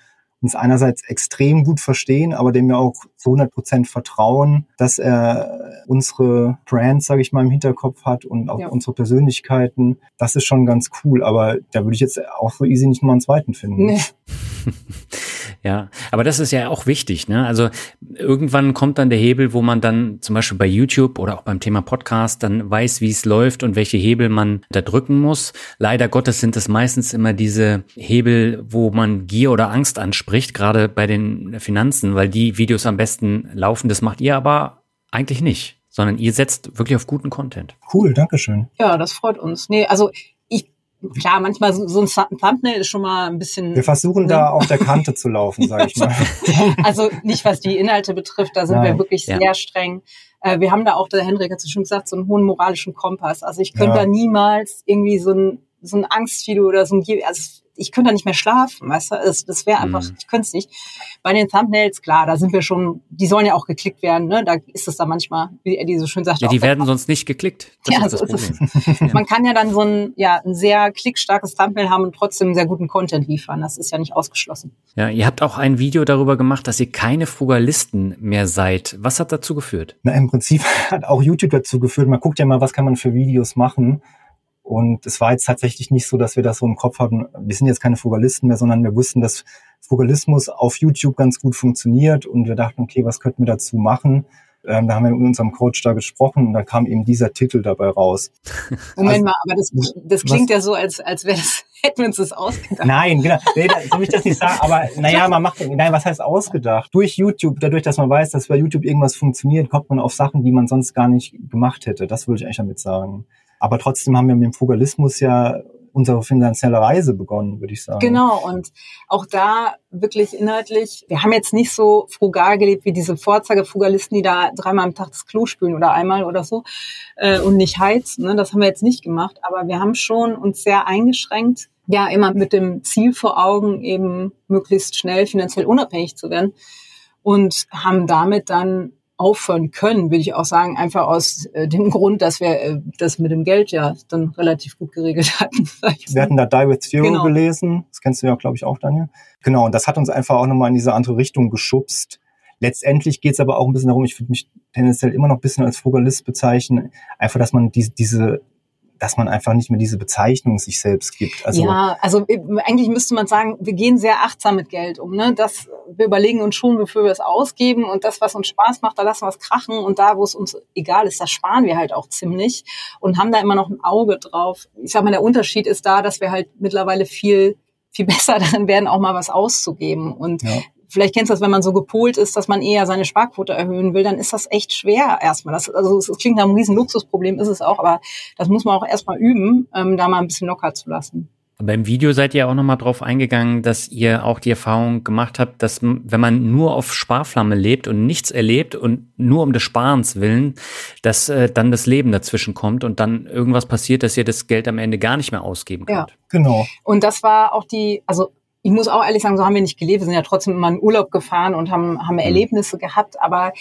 uns einerseits extrem gut verstehen, aber dem wir auch zu 100 Prozent vertrauen, dass er unsere Brand, sage ich mal, im Hinterkopf hat und auch Ja. unsere Persönlichkeiten. Das ist schon ganz cool, aber da würde ich jetzt auch so easy nicht mal einen zweiten finden. Nee. Ja, aber das ist ja auch wichtig, ne? Also irgendwann kommt dann der Hebel, wo man dann zum Beispiel bei YouTube oder auch beim Thema Podcast dann weiß, wie es läuft und welche Hebel man da drücken muss. Leider Gottes sind es meistens immer diese Hebel, wo man Gier oder Angst anspricht, gerade bei den Finanzen, weil die Videos am besten laufen. Das macht ihr aber eigentlich nicht, sondern ihr setzt wirklich auf guten Content. Cool, Dankeschön. Ja, das freut uns. Nee, also klar, manchmal so, so ein Thu- Thumbnail ist schon mal ein bisschen. Wir versuchen da auf der Kante zu laufen, sage ich mal. Also nicht, was die Inhalte betrifft, da sind Nein. wir wirklich Ja. sehr streng. Äh, Wir haben da auch, der Henrik hat es schon gesagt, so einen hohen moralischen Kompass. Also ich könnte Ja. da niemals irgendwie so ein, so ein Angstvideo oder so ein, Gier- also ich könnte da nicht mehr schlafen, weißt du? Das, das wäre einfach, Mhm. ich könnte es nicht. Bei den Thumbnails, klar, da sind wir schon, die sollen ja auch geklickt werden, ne? Da ist es dann manchmal, wie Eddie so schön sagt, Ja, die werden sonst nicht geklickt. Das Ja, ist das so ist Problem. Man kann ja dann so ein, ja, ein sehr klickstarkes Thumbnail haben und trotzdem sehr guten Content liefern. Das ist ja nicht ausgeschlossen. Ja, ihr habt auch ein Video darüber gemacht, dass ihr keine Frugalisten mehr seid. Was hat dazu geführt? Na, im Prinzip hat auch YouTube dazu geführt, man guckt ja mal, was kann man für Videos machen. Und es war jetzt tatsächlich nicht so, dass wir das so im Kopf hatten, wir sind jetzt keine Frugalisten mehr, sondern wir wussten, dass Frugalismus auf YouTube ganz gut funktioniert und wir dachten, okay, was könnten wir dazu machen? Ähm, da haben wir mit unserem Coach da gesprochen und da kam eben dieser Titel dabei raus. Moment Also, mal, aber das, das was- klingt ja so, als, als wäre das, hätten wir uns das ausgedacht. Nein, genau. Nee, da, so will ich das nicht sagen. Aber naja, man macht, nein, was heißt ausgedacht? Durch YouTube, dadurch, dass man weiß, dass bei YouTube irgendwas funktioniert, kommt man auf Sachen, die man sonst gar nicht gemacht hätte. Das würde ich eigentlich damit sagen. Aber trotzdem haben wir mit dem Frugalismus ja unsere finanzielle Reise begonnen, würde ich sagen. Genau, und auch da wirklich inhaltlich, wir haben jetzt nicht so frugal gelebt wie diese Vorzeige-Frugalisten, die da dreimal am Tag das Klo spülen oder einmal oder so äh, und nicht heizen. Ne? Das haben wir jetzt nicht gemacht, aber wir haben schon uns sehr eingeschränkt, ja, immer mit dem Ziel vor Augen, eben möglichst schnell finanziell unabhängig zu werden und haben damit dann aufhören können, würde ich auch sagen, einfach aus äh, dem Grund, dass wir äh, das mit dem Geld ja dann relativ gut geregelt hatten. Wir hatten da Die with Zero Genau. gelesen. Das kennst du ja, glaube ich, auch, Daniel. Genau, und das hat uns einfach auch nochmal in diese andere Richtung geschubst. Letztendlich geht es aber auch ein bisschen darum, ich würde mich tendenziell immer noch ein bisschen als Frugalist bezeichnen, einfach, dass man diese, diese dass man einfach nicht mehr diese Bezeichnung sich selbst gibt. Also ja, also äh, eigentlich müsste man sagen, wir gehen sehr achtsam mit Geld um. Ne? Das, wir überlegen uns schon, wofür wir es ausgeben und das, was uns Spaß macht, da lassen wir es krachen und da, wo es uns egal ist, da sparen wir halt auch ziemlich und haben da immer noch ein Auge drauf. Ich sag mal, der Unterschied ist da, dass wir halt mittlerweile viel viel besser darin werden, auch mal was auszugeben. Und Ja. Vielleicht kennst du das, wenn man so gepolt ist, dass man eher seine Sparquote erhöhen will, dann ist das echt schwer erstmal. Das, also es klingt nach einem riesen Luxusproblem, ist es auch, aber das muss man auch erstmal üben, ähm, da mal ein bisschen locker zu lassen. Aber im Video seid ihr auch nochmal drauf eingegangen, dass ihr auch die Erfahrung gemacht habt, dass wenn man nur auf Sparflamme lebt und nichts erlebt und nur um des Sparens willen, dass äh, dann das Leben dazwischen kommt und dann irgendwas passiert, dass ihr das Geld am Ende gar nicht mehr ausgeben könnt. Ja, genau. Und das war auch die, also ich muss auch ehrlich sagen, so haben wir nicht gelebt. Wir sind ja trotzdem immer in Urlaub gefahren und haben, haben mhm. Erlebnisse gehabt. Aber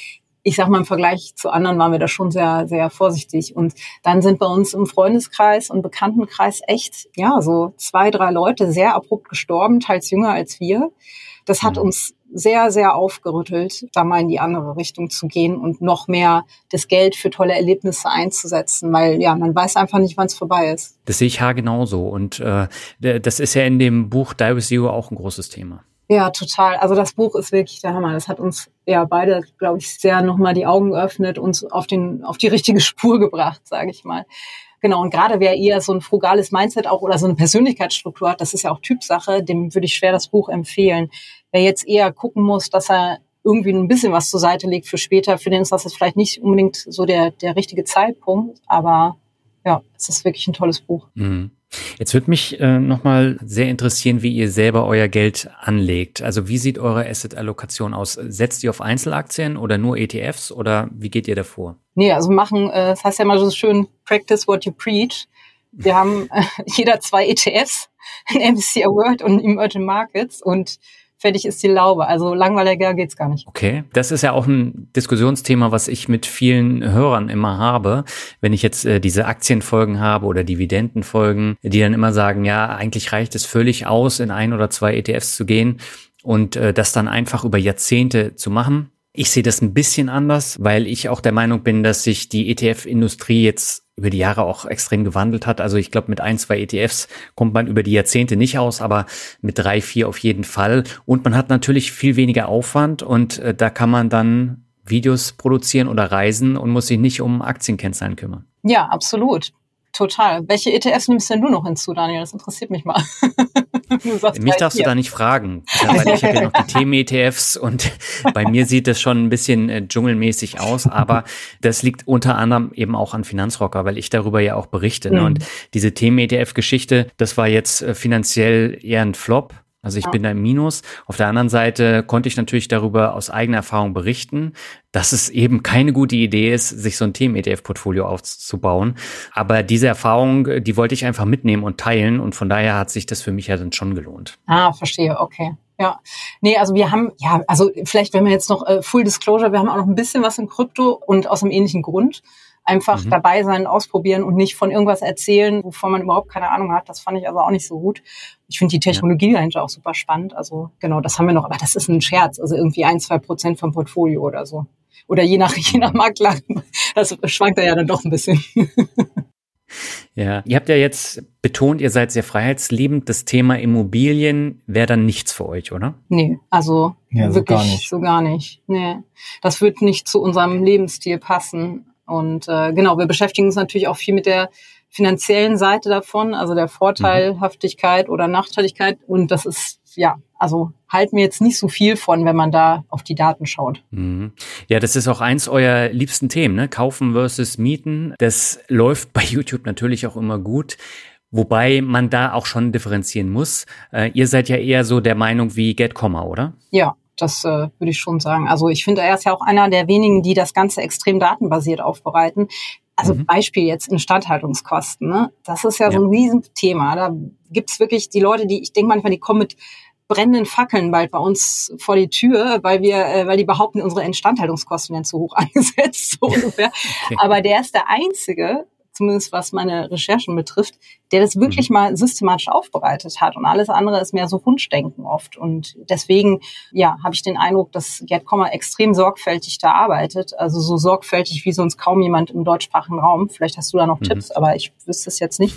ich sag mal, im Vergleich zu anderen waren wir da schon sehr, sehr vorsichtig. Und dann sind bei uns im Freundeskreis und Bekanntenkreis echt, ja, so zwei, drei Leute sehr abrupt gestorben, teils jünger als wir. Das hat mhm. uns sehr, sehr aufgerüttelt, da mal in die andere Richtung zu gehen und noch mehr das Geld für tolle Erlebnisse einzusetzen, weil ja, man weiß einfach nicht, wann es vorbei ist. Das sehe ich haargenauso. Und äh, das ist ja in dem Buch Die With You auch ein großes Thema. Ja, total. Also das Buch ist wirklich der Hammer. Das hat uns ja beide, glaube ich, sehr nochmal die Augen geöffnet, uns auf den auf die richtige Spur gebracht, sage ich mal. Genau, und gerade wer eher so ein frugales Mindset auch oder so eine Persönlichkeitsstruktur hat, das ist ja auch Typsache, dem würde ich schwer das Buch empfehlen. Wer jetzt eher gucken muss, dass er irgendwie ein bisschen was zur Seite legt für später, für den ist das jetzt vielleicht nicht unbedingt so der, der richtige Zeitpunkt, aber ja, es ist wirklich ein tolles Buch. Mhm. Jetzt würde mich äh, nochmal sehr interessieren, wie ihr selber euer Geld anlegt. Also wie sieht eure Asset-Allokation aus? Setzt ihr auf Einzelaktien oder nur ETFs oder wie geht ihr davor? Nee, also machen, äh, das heißt ja mal so schön, practice what you preach. Wir haben äh, jeder zwei ETFs, ein MSCI World und Emerging Markets und fertig ist die Laube. Also langweiliger geht's gar nicht. Okay, das ist ja auch ein Diskussionsthema, was ich mit vielen Hörern immer habe, wenn ich jetzt äh, diese Aktienfolgen habe oder Dividendenfolgen, die dann immer sagen, ja, eigentlich reicht es völlig aus, in ein oder zwei ETFs zu gehen und äh, das dann einfach über Jahrzehnte zu machen. Ich sehe das ein bisschen anders, weil ich auch der Meinung bin, dass sich die ETF-Industrie jetzt über die Jahre auch extrem gewandelt hat. Also ich glaube, mit ein, zwei ETFs kommt man über die Jahrzehnte nicht aus, aber mit drei, vier auf jeden Fall. Und man hat natürlich viel weniger Aufwand und äh, da kann man dann Videos produzieren oder reisen und muss sich nicht um Aktienkennzahlen kümmern. Ja, absolut. Total. Welche ETFs nimmst denn du noch hinzu, Daniel? Das interessiert mich mal. mich darfst hier. du da nicht fragen, weil ich habe ja noch die Themen-ETFs und bei mir sieht das schon ein bisschen äh, dschungelmäßig aus, aber das liegt unter anderem eben auch an Finanzrocker, weil ich darüber ja auch berichte. Ne? Mhm. Und diese Themen-ETF-Geschichte, das war jetzt äh, finanziell eher ein Flop also ich ja. bin da im Minus. Auf der anderen Seite konnte ich natürlich darüber aus eigener Erfahrung berichten, dass es eben keine gute Idee ist, sich so ein Themen-ETF-Portfolio aufzubauen. Aber diese Erfahrung, die wollte ich einfach mitnehmen und teilen und von daher hat sich das für mich ja dann schon gelohnt. Ah, verstehe, okay. Ja, nee, also wir haben, ja, also vielleicht, wenn wir jetzt noch äh, Full Disclosure, wir haben auch noch ein bisschen was in Krypto und aus einem ähnlichen Grund einfach mhm. dabei sein, ausprobieren und nicht von irgendwas erzählen, wovon man überhaupt keine Ahnung hat. Das fand ich also auch nicht so gut. Ich finde die Technologie ja. dahinter auch super spannend. Also genau, das haben wir noch, aber das ist ein Scherz. Also irgendwie ein, zwei Prozent vom Portfolio oder so. Oder je nach, je nach Makler. Das schwankt da ja dann doch ein bisschen. Ja, ihr habt ja jetzt betont, ihr seid sehr freiheitsliebend. Das Thema Immobilien wäre dann nichts für euch, oder? Nee, also ja, wirklich so gar nicht. So gar nicht. Nee, das wird nicht zu unserem Lebensstil passen. Und äh, genau, wir beschäftigen uns natürlich auch viel mit der finanziellen Seite davon, also der Vorteilhaftigkeit oder Nachteiligkeit. Und das ist, ja, also halten wir jetzt nicht so viel von, wenn man da auf die Daten schaut. Mhm. Ja, das ist auch eins eurer liebsten Themen, ne? Kaufen versus Mieten. Das läuft bei YouTube natürlich auch immer gut. Wobei man da auch schon differenzieren muss. Äh, ihr seid ja eher so der Meinung wie Get Komma, oder? Ja, das äh, würde ich schon sagen. Also ich finde, er ist ja auch einer der wenigen, die das Ganze extrem datenbasiert aufbereiten. Also mhm. Beispiel jetzt Instandhaltungskosten. Ne? Das ist ja, ja. so ein Riesenthema. Da gibt's wirklich die Leute, die, ich denke manchmal, die kommen mit brennenden Fackeln bald bei uns vor die Tür, weil wir, äh, weil die behaupten, unsere Instandhaltungskosten werden zu hoch angesetzt, so ungefähr. Okay. Aber der ist der einzige, zumindest was meine Recherchen betrifft, der das wirklich mhm. mal systematisch aufbereitet hat. Und alles andere ist mehr so Wunschdenken oft. Und deswegen, ja, habe ich den Eindruck, dass Gerd Kommer extrem sorgfältig da arbeitet. Also so sorgfältig wie sonst kaum jemand im deutschsprachigen Raum. Vielleicht hast du da noch mhm. Tipps, aber ich wüsste es jetzt nicht.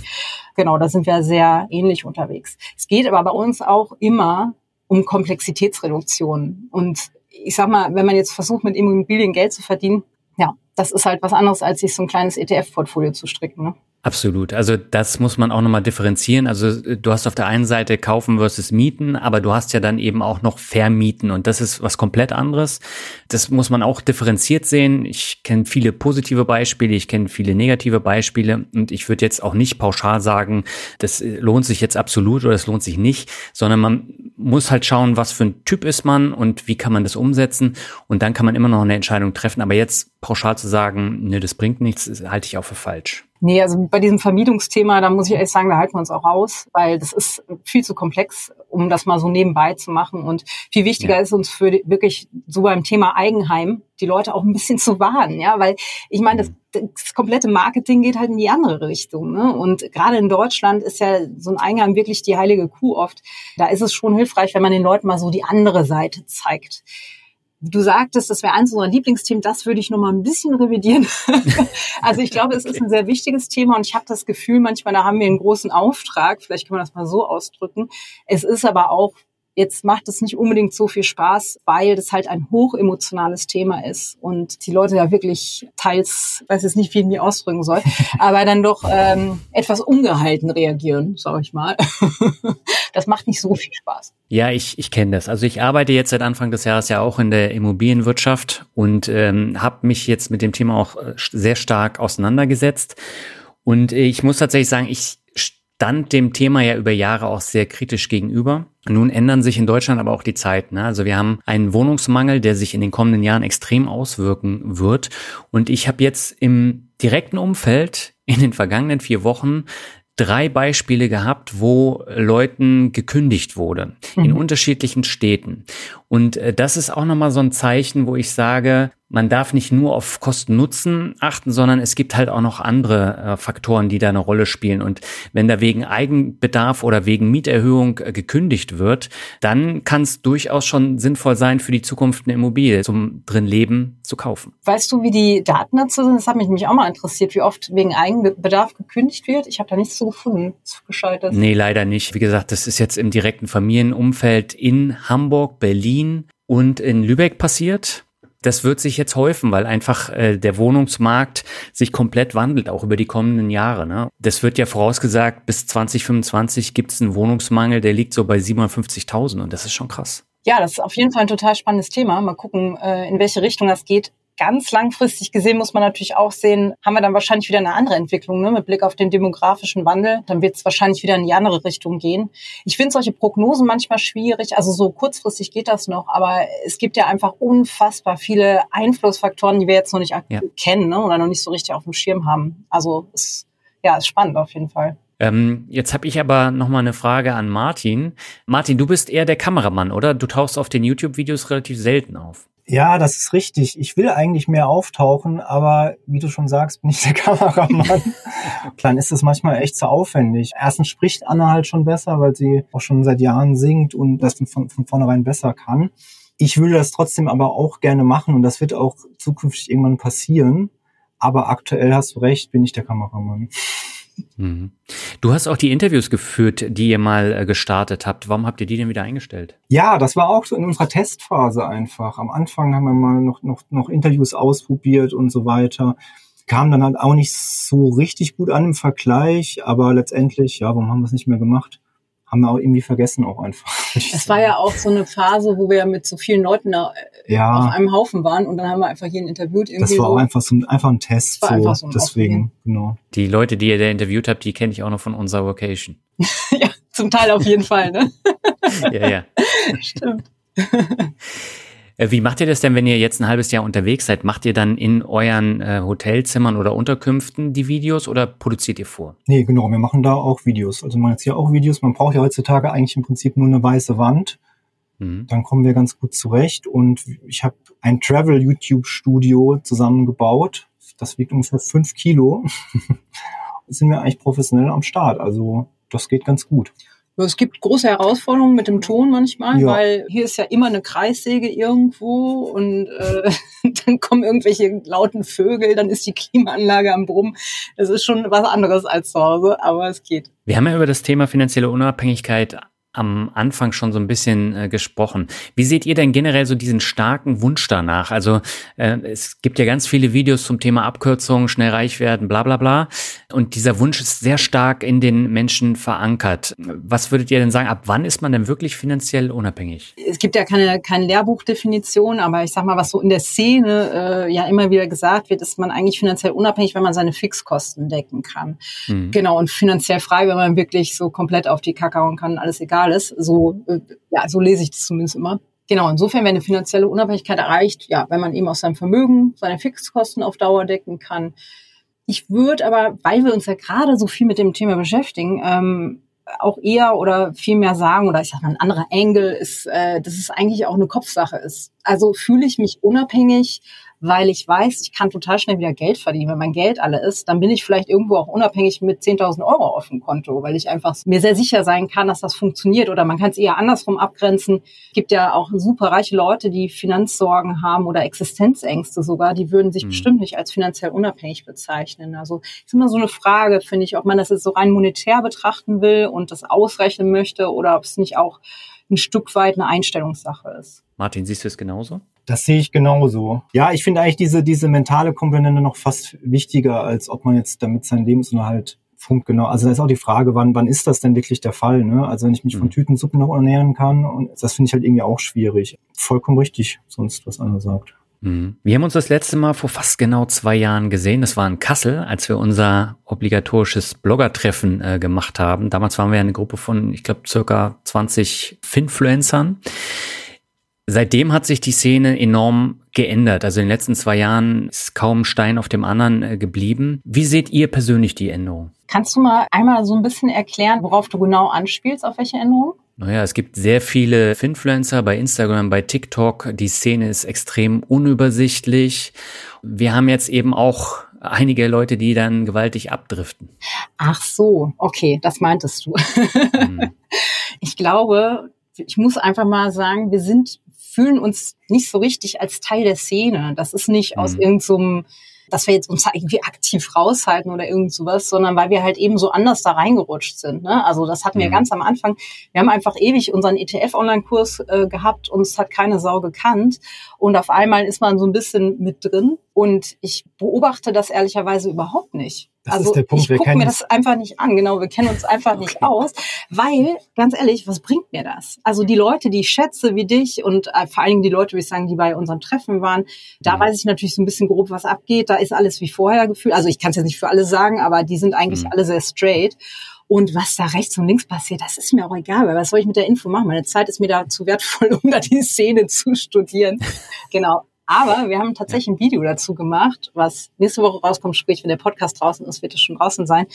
Genau, da sind wir sehr ähnlich unterwegs. Es geht aber bei uns auch immer um Komplexitätsreduktion. Und ich sag mal, wenn man jetzt versucht, mit Immobilien Geld zu verdienen, ja, das ist halt was anderes, als sich so ein kleines ETF-Portfolio zu stricken. Ne? Absolut. Also das muss man auch nochmal differenzieren. Also du hast auf der einen Seite kaufen versus mieten, aber du hast ja dann eben auch noch vermieten und das ist was komplett anderes. Das muss man auch differenziert sehen. Ich kenne viele positive Beispiele, ich kenne viele negative Beispiele und ich würde jetzt auch nicht pauschal sagen, das lohnt sich jetzt absolut oder das lohnt sich nicht, sondern man muss halt schauen, was für ein Typ ist man und wie kann man das umsetzen und dann kann man immer noch eine Entscheidung treffen. Aber jetzt pauschal zu sagen, nee, das bringt nichts, halte ich auch für falsch. Nee, also bei diesem Vermietungsthema, da muss ich ehrlich sagen, da halten wir uns auch raus, weil das ist viel zu komplex, um das mal so nebenbei zu machen. Und viel wichtiger ja. ist uns für die, wirklich so beim Thema Eigenheim die Leute auch ein bisschen zu warnen, ja, weil ich meine, das, das komplette Marketing geht halt in die andere Richtung. Ne? Und gerade in Deutschland ist ja so ein Eigenheim wirklich die heilige Kuh oft. Da ist es schon hilfreich, wenn man den Leuten mal so die andere Seite zeigt. Du sagtest, das wäre eins unserer Lieblingsthemen, das würde ich noch mal ein bisschen revidieren. also ich glaube, es ist ein sehr wichtiges Thema und ich habe das Gefühl, manchmal da haben wir einen großen Auftrag, vielleicht kann man das mal so ausdrücken. Es ist aber auch Jetzt macht es nicht unbedingt so viel Spaß, weil das halt ein hochemotionales Thema ist und die Leute ja wirklich teils, weiß jetzt nicht, wie ich mich ausdrücken soll, aber dann doch ähm, etwas ungehalten reagieren, sag ich mal. das macht nicht so viel Spaß. Ja, ich, ich kenne das. Also ich arbeite jetzt seit Anfang des Jahres ja auch in der Immobilienwirtschaft und ähm, habe mich jetzt mit dem Thema auch äh, sehr stark auseinandergesetzt. Und ich muss tatsächlich sagen, ich stand dem Thema ja über Jahre auch sehr kritisch gegenüber. Nun ändern sich in Deutschland aber auch die Zeiten. Ne? Also wir haben einen Wohnungsmangel, der sich in den kommenden Jahren extrem auswirken wird. Und ich habe jetzt im direkten Umfeld in den vergangenen vier Wochen drei Beispiele gehabt, wo Leuten gekündigt wurde mhm. in unterschiedlichen Städten. Und äh, das ist auch nochmal so ein Zeichen, wo ich sage, man darf nicht nur auf Kosten-Nutzen achten, sondern es gibt halt auch noch andere äh, Faktoren, die da eine Rolle spielen. Und wenn da wegen Eigenbedarf oder wegen Mieterhöhung äh, gekündigt wird, dann kann es durchaus schon sinnvoll sein, für die Zukunft eine Immobilie zum drin Leben zu kaufen. Weißt du, wie die Daten dazu sind? Das hat mich nämlich auch mal interessiert, wie oft wegen Eigenbedarf gekündigt wird. Ich habe da nichts so gefunden. Gescheites. Nee, leider nicht. Wie gesagt, das ist jetzt im direkten Familienumfeld in Hamburg, Berlin und in Lübeck passiert das wird sich jetzt häufen, weil einfach äh, der Wohnungsmarkt sich komplett wandelt, auch über die kommenden Jahre. Ne? Das wird ja vorausgesagt, bis 2025 gibt es einen Wohnungsmangel, der liegt so bei 57.000 und das ist schon krass. Ja, das ist auf jeden Fall ein total spannendes Thema. Mal gucken, äh, in welche Richtung das geht ganz langfristig gesehen muss man natürlich auch sehen, haben wir dann wahrscheinlich wieder eine andere Entwicklung ne? mit Blick auf den demografischen Wandel. Dann wird es wahrscheinlich wieder in die andere Richtung gehen. Ich finde solche Prognosen manchmal schwierig. Also so kurzfristig geht das noch, aber es gibt ja einfach unfassbar viele Einflussfaktoren, die wir jetzt noch nicht ja. kennen ne? oder noch nicht so richtig auf dem Schirm haben. Also es ja, ist spannend auf jeden Fall. Ähm, jetzt habe ich aber noch mal eine Frage an Martin. Martin, du bist eher der Kameramann, oder? Du tauchst auf den YouTube-Videos relativ selten auf. Ja, das ist richtig. Ich will eigentlich mehr auftauchen, aber wie du schon sagst, bin ich der Kameramann. Dann ist es manchmal echt zu aufwendig. Erstens spricht Anna halt schon besser, weil sie auch schon seit Jahren singt und das von, von vornherein besser kann. Ich würde das trotzdem aber auch gerne machen und das wird auch zukünftig irgendwann passieren. Aber aktuell hast du recht, bin ich der Kameramann. Mhm. Du hast auch die Interviews geführt, die ihr mal äh, gestartet habt. Warum habt ihr die denn wieder eingestellt? Ja, das war auch so in unserer Testphase einfach. Am Anfang haben wir mal noch, noch, noch Interviews ausprobiert und so weiter. Kam dann halt auch nicht so richtig gut an im Vergleich, aber letztendlich, ja, warum haben wir es nicht mehr gemacht? Haben wir auch irgendwie vergessen auch einfach. Es war ja auch so eine Phase, wo wir mit so vielen Leuten äh, ja. auf einem Haufen waren und dann haben wir einfach jeden interviewt. Irgendwie das war auch einfach so ein, einfach ein Test, so, einfach so ein deswegen, genau. Die Leute, die ihr da interviewt habt, die kenne ich auch noch von unserer Vocation. ja, zum Teil auf jeden Fall, ne? ja, ja. Stimmt. Äh, wie macht ihr das denn, wenn ihr jetzt ein halbes Jahr unterwegs seid? Macht ihr dann in euren äh, Hotelzimmern oder Unterkünften die Videos oder produziert ihr vor? Nee, genau, wir machen da auch Videos. Also man hat hier auch Videos. Man braucht ja heutzutage eigentlich im Prinzip nur eine weiße Wand. Mhm. Dann kommen wir ganz gut zurecht. Und ich habe ein Travel-YouTube-Studio zusammengebaut. Das wiegt ungefähr fünf Kilo. sind wir eigentlich professionell am Start. Also das geht ganz gut. Es gibt große Herausforderungen mit dem Ton manchmal, ja. weil hier ist ja immer eine Kreissäge irgendwo und äh, dann kommen irgendwelche lauten Vögel, dann ist die Klimaanlage am Brummen. Das ist schon was anderes als zu Hause, aber es geht. Wir haben ja über das Thema finanzielle Unabhängigkeit am Anfang schon so ein bisschen äh, gesprochen. Wie seht ihr denn generell so diesen starken Wunsch danach? Also äh, es gibt ja ganz viele Videos zum Thema Abkürzungen, schnell reich werden, bla bla bla. Und dieser Wunsch ist sehr stark in den Menschen verankert. Was würdet ihr denn sagen, ab wann ist man denn wirklich finanziell unabhängig? Es gibt ja keine, keine Lehrbuchdefinition, aber ich sag mal, was so in der Szene äh, ja immer wieder gesagt wird, ist man eigentlich finanziell unabhängig, wenn man seine Fixkosten decken kann. Mhm. Genau, und finanziell frei, wenn man wirklich so komplett auf die Kacke hauen kann, alles egal ist. So, äh, ja, so lese ich das zumindest immer. Genau, insofern, wenn eine finanzielle Unabhängigkeit erreicht, ja, wenn man eben aus seinem Vermögen seine Fixkosten auf Dauer decken kann. Ich würde aber, weil wir uns ja gerade so viel mit dem Thema beschäftigen, ähm, auch eher oder viel mehr sagen, oder ich sag mal, ein anderer Angle ist, äh, dass es eigentlich auch eine Kopfsache ist. Also fühle ich mich unabhängig weil ich weiß, ich kann total schnell wieder Geld verdienen. Wenn mein Geld alle ist, dann bin ich vielleicht irgendwo auch unabhängig mit 10.000 Euro auf dem Konto, weil ich einfach mir sehr sicher sein kann, dass das funktioniert. Oder man kann es eher andersrum abgrenzen. Es gibt ja auch super reiche Leute, die Finanzsorgen haben oder Existenzängste sogar. Die würden sich mhm. bestimmt nicht als finanziell unabhängig bezeichnen. Also ist immer so eine Frage, finde ich, ob man das jetzt so rein monetär betrachten will und das ausrechnen möchte oder ob es nicht auch ein Stück weit eine Einstellungssache ist. Martin, siehst du es genauso? Das sehe ich genauso. Ja, ich finde eigentlich diese, diese mentale Komponente noch fast wichtiger, als ob man jetzt damit seinen Lebensunterhalt funkt. Genau. Also da ist auch die Frage, wann, wann ist das denn wirklich der Fall? Ne? Also wenn ich mich mhm. von Tütensuppe noch ernähren kann, und das finde ich halt irgendwie auch schwierig. Vollkommen richtig, sonst was Anna sagt. Mhm. Wir haben uns das letzte Mal vor fast genau zwei Jahren gesehen. Das war in Kassel, als wir unser obligatorisches Blogger-Treffen äh, gemacht haben. Damals waren wir eine Gruppe von, ich glaube, circa 20 Finfluencern. Seitdem hat sich die Szene enorm geändert. Also in den letzten zwei Jahren ist kaum Stein auf dem anderen äh, geblieben. Wie seht ihr persönlich die Änderung? Kannst du mal einmal so ein bisschen erklären, worauf du genau anspielst, auf welche Änderung? Naja, es gibt sehr viele Finfluencer bei Instagram, bei TikTok. Die Szene ist extrem unübersichtlich. Wir haben jetzt eben auch einige Leute, die dann gewaltig abdriften. Ach so, okay, das meintest du. Hm. Ich glaube, ich muss einfach mal sagen, wir sind fühlen uns nicht so richtig als Teil der Szene. Das ist nicht mhm. aus irgendeinem, so dass wir jetzt uns irgendwie aktiv raushalten oder irgend sowas, sondern weil wir halt eben so anders da reingerutscht sind. Ne? Also das hatten wir mhm. ganz am Anfang. Wir haben einfach ewig unseren ETF-Online-Kurs äh, gehabt, uns hat keine Sau gekannt und auf einmal ist man so ein bisschen mit drin und ich beobachte das ehrlicherweise überhaupt nicht. Das also ist der Punkt. ich gucke mir das einfach nicht an. Genau, wir kennen uns einfach okay. nicht aus, weil ganz ehrlich, was bringt mir das? Also die Leute, die ich schätze, wie dich und äh, vor allen Dingen die Leute, wie ich sagen, die bei unserem Treffen waren, da mhm. weiß ich natürlich so ein bisschen grob, was abgeht. Da ist alles wie vorher gefühlt. Also ich kann es jetzt nicht für alle sagen, aber die sind eigentlich mhm. alle sehr straight. Und was da rechts und links passiert, das ist mir auch egal, weil was soll ich mit der Info machen? Meine Zeit ist mir da zu wertvoll, um da die Szene zu studieren. genau. Aber wir haben tatsächlich ein Video dazu gemacht, was nächste Woche rauskommt, sprich, wenn der Podcast draußen ist, wird es schon draußen sein,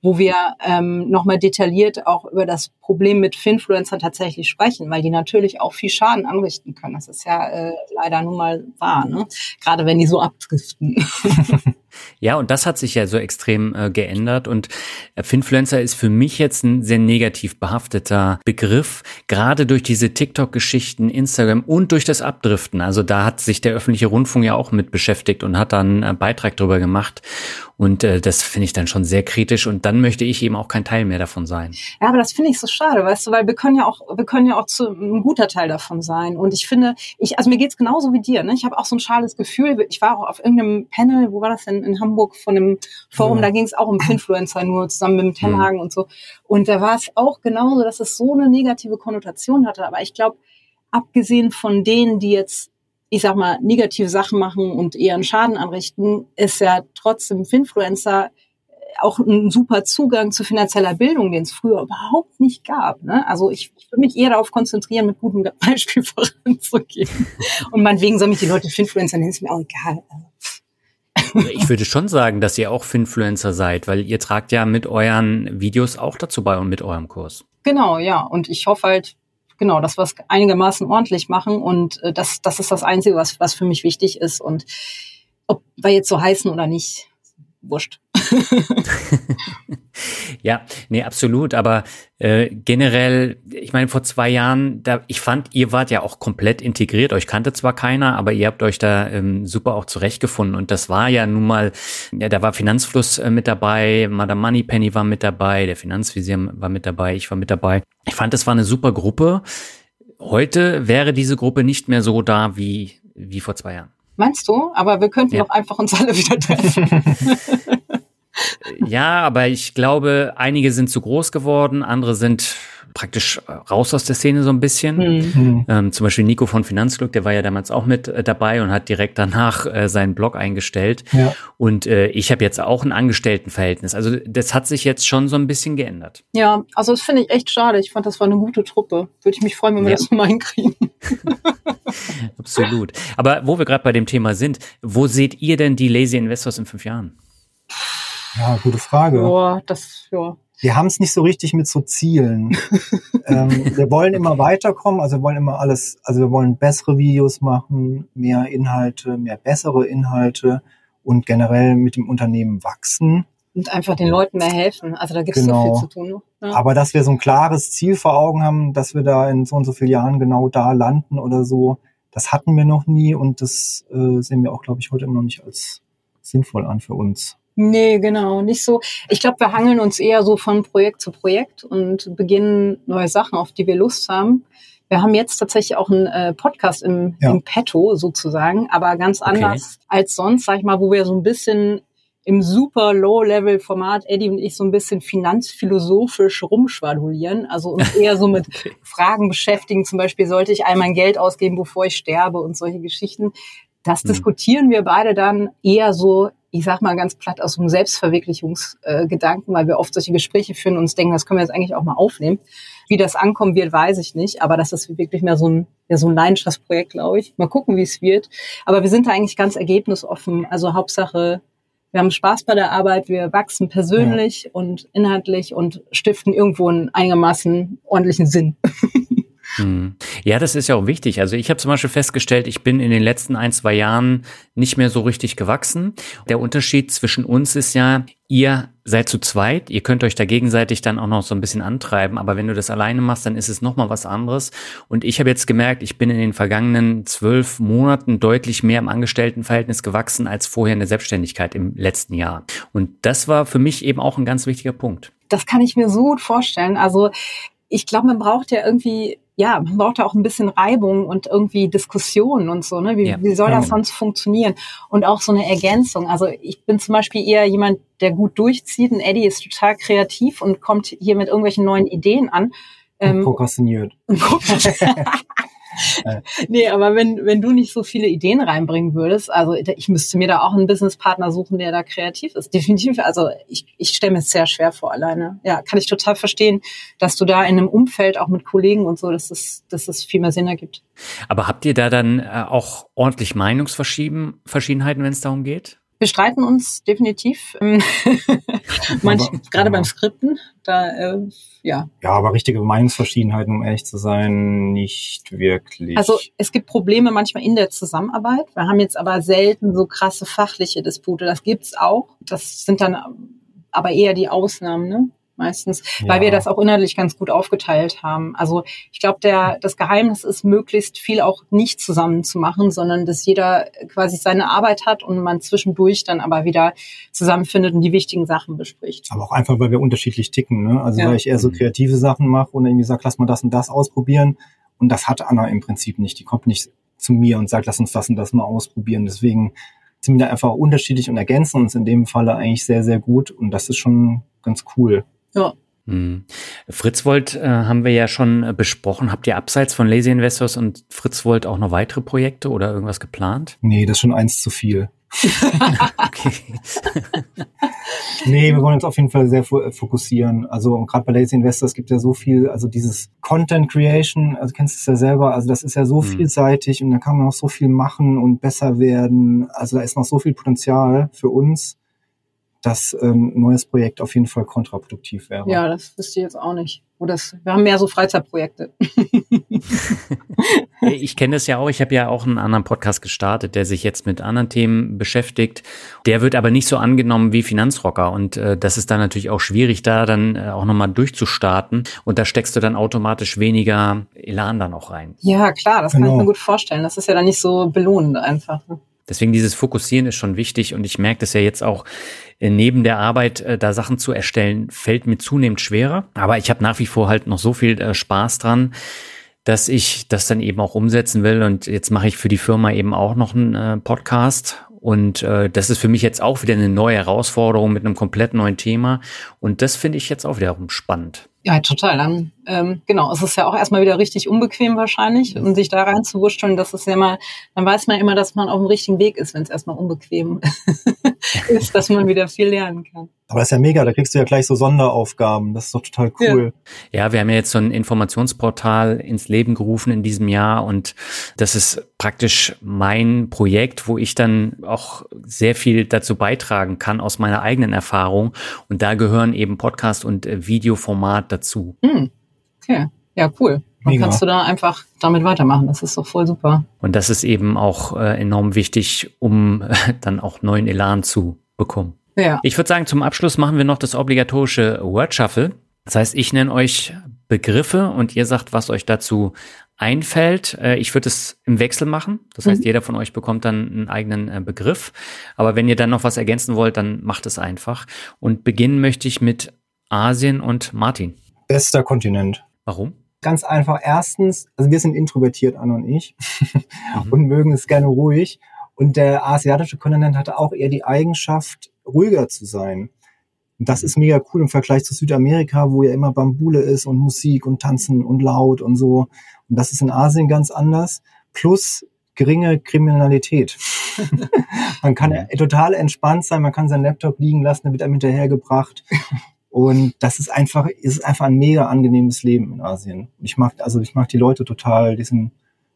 wo wir ähm, nochmal detailliert auch über das Problem mit Finfluencern tatsächlich sprechen, weil die natürlich auch viel Schaden anrichten können. Das ist ja äh, leider nun mal wahr, ne? gerade wenn die so abdriften. Ja, und das hat sich ja so extrem äh, geändert. Und äh, Finfluencer ist für mich jetzt ein sehr negativ behafteter Begriff, gerade durch diese TikTok-Geschichten, Instagram und durch das Abdriften. Also da hat sich der öffentliche Rundfunk ja auch mit beschäftigt und hat dann einen Beitrag drüber gemacht. Und äh, das finde ich dann schon sehr kritisch und dann möchte ich eben auch kein Teil mehr davon sein. Ja, aber das finde ich so schade, weißt du, weil wir können ja auch, wir können ja auch zu ein guter Teil davon sein. Und ich finde, ich, also mir geht's genauso wie dir. Ne? Ich habe auch so ein schales Gefühl. Ich war auch auf irgendeinem Panel, wo war das denn in Hamburg von einem Forum, ja. da ging es auch um Influencer nur zusammen mit dem Tenhagen ja. und so. Und da war es auch genauso, dass es so eine negative Konnotation hatte. Aber ich glaube, abgesehen von denen, die jetzt ich sag mal, negative Sachen machen und eher einen Schaden anrichten, ist ja trotzdem Finfluencer auch ein super Zugang zu finanzieller Bildung, den es früher überhaupt nicht gab. Ne? Also ich, ich würde mich eher darauf konzentrieren, mit gutem Beispiel voranzugehen. Und meinetwegen sollen mich die Leute Finfluencer nennen, ist mir auch egal. Ich würde schon sagen, dass ihr auch Finfluencer seid, weil ihr tragt ja mit euren Videos auch dazu bei und mit eurem Kurs. Genau, ja. Und ich hoffe halt, genau, dass wir es einigermaßen ordentlich machen und äh, das, das ist das Einzige, was, was für mich wichtig ist und ob wir jetzt so heißen oder nicht, wurscht. ja, nee, absolut. Aber äh, generell, ich meine, vor zwei Jahren, da, ich fand, ihr wart ja auch komplett integriert. Euch kannte zwar keiner, aber ihr habt euch da ähm, super auch zurechtgefunden. Und das war ja nun mal, ja, da war Finanzfluss äh, mit dabei, Madame Moneypenny war mit dabei, der Finanzvisier war mit dabei, ich war mit dabei. Ich fand, das war eine super Gruppe. Heute wäre diese Gruppe nicht mehr so da wie, wie vor zwei Jahren. Meinst du? Aber wir könnten ja. doch einfach uns alle wieder treffen. ja, aber ich glaube, einige sind zu groß geworden, andere sind praktisch raus aus der Szene so ein bisschen. Mhm. Ähm, zum Beispiel Nico von Finanzglück, der war ja damals auch mit äh, dabei und hat direkt danach äh, seinen Blog eingestellt. Ja. Und äh, ich habe jetzt auch ein Angestelltenverhältnis. Also das hat sich jetzt schon so ein bisschen geändert. Ja, also das finde ich echt schade. Ich fand, das war eine gute Truppe. Würde ich mich freuen, wenn wir ja. das mal hinkriegen. Absolut. Aber wo wir gerade bei dem Thema sind, wo seht ihr denn die Lazy Investors in fünf Jahren? Ja, gute Frage. Boah, das, ja. Wir haben es nicht so richtig mit so Zielen. ähm, wir wollen immer weiterkommen, also wir wollen immer alles, also wir wollen bessere Videos machen, mehr Inhalte, mehr bessere Inhalte und generell mit dem Unternehmen wachsen. Und einfach den Leuten mehr helfen. Also da gibt es genau. so viel zu tun. Ja. Aber dass wir so ein klares Ziel vor Augen haben, dass wir da in so und so vielen Jahren genau da landen oder so, das hatten wir noch nie und das äh, sehen wir auch, glaube ich, heute immer noch nicht als sinnvoll an für uns. Nee, genau, nicht so. Ich glaube, wir hangeln uns eher so von Projekt zu Projekt und beginnen neue Sachen, auf die wir Lust haben. Wir haben jetzt tatsächlich auch einen äh, Podcast im, ja. im Petto sozusagen, aber ganz anders okay. als sonst, sag ich mal, wo wir so ein bisschen im super Low-Level-Format Eddie und ich so ein bisschen finanzphilosophisch rumschwadulieren, also uns eher so mit okay. Fragen beschäftigen, zum Beispiel sollte ich all mein Geld ausgeben, bevor ich sterbe und solche Geschichten. Das hm. diskutieren wir beide dann eher so ich sag mal ganz platt aus einem Selbstverwirklichungsgedanken, äh, weil wir oft solche Gespräche führen und uns denken, das können wir jetzt eigentlich auch mal aufnehmen. Wie das ankommen wird, weiß ich nicht, aber das ist wirklich mehr so ein, ja, so ein Leidenschaftsprojekt, glaube ich. Mal gucken, wie es wird. Aber wir sind da eigentlich ganz ergebnisoffen. Also Hauptsache, wir haben Spaß bei der Arbeit, wir wachsen persönlich ja. und inhaltlich und stiften irgendwo einen einigermaßen ordentlichen Sinn. Hm. Ja, das ist ja auch wichtig. Also ich habe zum Beispiel festgestellt, ich bin in den letzten ein, zwei Jahren nicht mehr so richtig gewachsen. Der Unterschied zwischen uns ist ja, ihr seid zu zweit, ihr könnt euch da gegenseitig dann auch noch so ein bisschen antreiben, aber wenn du das alleine machst, dann ist es nochmal was anderes. Und ich habe jetzt gemerkt, ich bin in den vergangenen zwölf Monaten deutlich mehr im Angestelltenverhältnis gewachsen als vorher in der Selbstständigkeit im letzten Jahr. Und das war für mich eben auch ein ganz wichtiger Punkt. Das kann ich mir so gut vorstellen. Also ich glaube, man braucht ja irgendwie ja, man braucht ja auch ein bisschen Reibung und irgendwie Diskussion und so, ne? Wie, ja. wie soll das sonst funktionieren? Und auch so eine Ergänzung. Also ich bin zum Beispiel eher jemand, der gut durchzieht und Eddie ist total kreativ und kommt hier mit irgendwelchen neuen Ideen an. Ähm, prokrastiniert. nee, aber wenn, wenn du nicht so viele Ideen reinbringen würdest, also ich müsste mir da auch einen Businesspartner suchen, der da kreativ ist. Definitiv. Also ich, ich stelle mir es sehr schwer vor alleine. Ja, kann ich total verstehen, dass du da in einem Umfeld auch mit Kollegen und so, dass es, dass es viel mehr Sinn ergibt. Aber habt ihr da dann äh, auch ordentlich Meinungsverschiedenheiten, wenn es darum geht? Wir streiten uns definitiv. Manch, aber, gerade ja. beim Skripten, da äh, ja. Ja, aber richtige Meinungsverschiedenheiten, um ehrlich zu sein, nicht wirklich. Also es gibt Probleme manchmal in der Zusammenarbeit. Wir haben jetzt aber selten so krasse fachliche Dispute. Das gibt's auch. Das sind dann aber eher die Ausnahmen, ne? Meistens, ja. weil wir das auch innerlich ganz gut aufgeteilt haben. Also ich glaube, der das Geheimnis ist, möglichst viel auch nicht zusammen zu machen, sondern dass jeder quasi seine Arbeit hat und man zwischendurch dann aber wieder zusammenfindet und die wichtigen Sachen bespricht. Aber auch einfach, weil wir unterschiedlich ticken. Ne? Also ja. weil ich eher so kreative Sachen mache und irgendwie sage, lass mal das und das ausprobieren. Und das hat Anna im Prinzip nicht. Die kommt nicht zu mir und sagt, lass uns das und das mal ausprobieren. Deswegen sind wir da einfach unterschiedlich und ergänzen uns in dem Falle eigentlich sehr, sehr gut. Und das ist schon ganz cool. Ja. Hm. Fritzwold äh, haben wir ja schon äh, besprochen. Habt ihr abseits von Lazy Investors und Fritzwold auch noch weitere Projekte oder irgendwas geplant? Nee, das ist schon eins zu viel. okay. nee, wir wollen uns auf jeden Fall sehr fokussieren. Also gerade bei Lazy Investors gibt ja so viel, also dieses Content Creation, also kennst du es ja selber, also das ist ja so mhm. vielseitig und da kann man noch so viel machen und besser werden. Also da ist noch so viel Potenzial für uns dass ein neues Projekt auf jeden Fall kontraproduktiv wäre. Ja, das wüsste ich jetzt auch nicht. Oder wir haben mehr so Freizeitprojekte. ich kenne das ja auch. Ich habe ja auch einen anderen Podcast gestartet, der sich jetzt mit anderen Themen beschäftigt. Der wird aber nicht so angenommen wie Finanzrocker. Und äh, das ist dann natürlich auch schwierig, da dann äh, auch nochmal durchzustarten. Und da steckst du dann automatisch weniger Elan dann auch rein. Ja, klar, das genau. kann ich genau. mir gut vorstellen. Das ist ja dann nicht so belohnend einfach. Ne? Deswegen dieses Fokussieren ist schon wichtig und ich merke das ja jetzt auch äh, neben der Arbeit, äh, da Sachen zu erstellen, fällt mir zunehmend schwerer. Aber ich habe nach wie vor halt noch so viel äh, Spaß dran, dass ich das dann eben auch umsetzen will. Und jetzt mache ich für die Firma eben auch noch einen Podcast und äh, das ist für mich jetzt auch wieder eine neue Herausforderung mit einem komplett neuen Thema. Und das finde ich jetzt auch wiederum spannend. Ja, total. Dann, ähm, genau, es ist ja auch erstmal wieder richtig unbequem wahrscheinlich, um sich da reinzuwurschteln. Das ist ja mal, dann weiß man immer, dass man auf dem richtigen Weg ist, wenn es erstmal unbequem ist, dass man wieder viel lernen kann. Aber das ist ja mega, da kriegst du ja gleich so Sonderaufgaben. Das ist doch total cool. Ja. ja, wir haben ja jetzt so ein Informationsportal ins Leben gerufen in diesem Jahr und das ist praktisch mein Projekt, wo ich dann auch sehr viel dazu beitragen kann aus meiner eigenen Erfahrung. Und da gehören eben Podcast und äh, Videoformat dazu. Hm. Okay, ja, cool. Dann Mega. kannst du da einfach damit weitermachen. Das ist doch voll super. Und das ist eben auch äh, enorm wichtig, um äh, dann auch neuen Elan zu bekommen. Ja. Ich würde sagen, zum Abschluss machen wir noch das obligatorische Word Shuffle. Das heißt, ich nenne euch Begriffe und ihr sagt, was euch dazu einfällt. Äh, ich würde es im Wechsel machen. Das heißt, mhm. jeder von euch bekommt dann einen eigenen äh, Begriff. Aber wenn ihr dann noch was ergänzen wollt, dann macht es einfach. Und beginnen möchte ich mit Asien und Martin. Bester Kontinent. Warum? Ganz einfach. Erstens, also wir sind introvertiert, Anna und ich, mhm. und mögen es gerne ruhig. Und der asiatische Kontinent hatte auch eher die Eigenschaft, ruhiger zu sein. Und das ist mega cool im Vergleich zu Südamerika, wo ja immer Bambule ist und Musik und Tanzen und laut und so. Und das ist in Asien ganz anders. Plus geringe Kriminalität. man kann ja. total entspannt sein, man kann seinen Laptop liegen lassen, der wird einem hinterhergebracht. Und das ist einfach, ist einfach ein mega angenehmes Leben in Asien. Ich mag, also ich mag die Leute total, die sind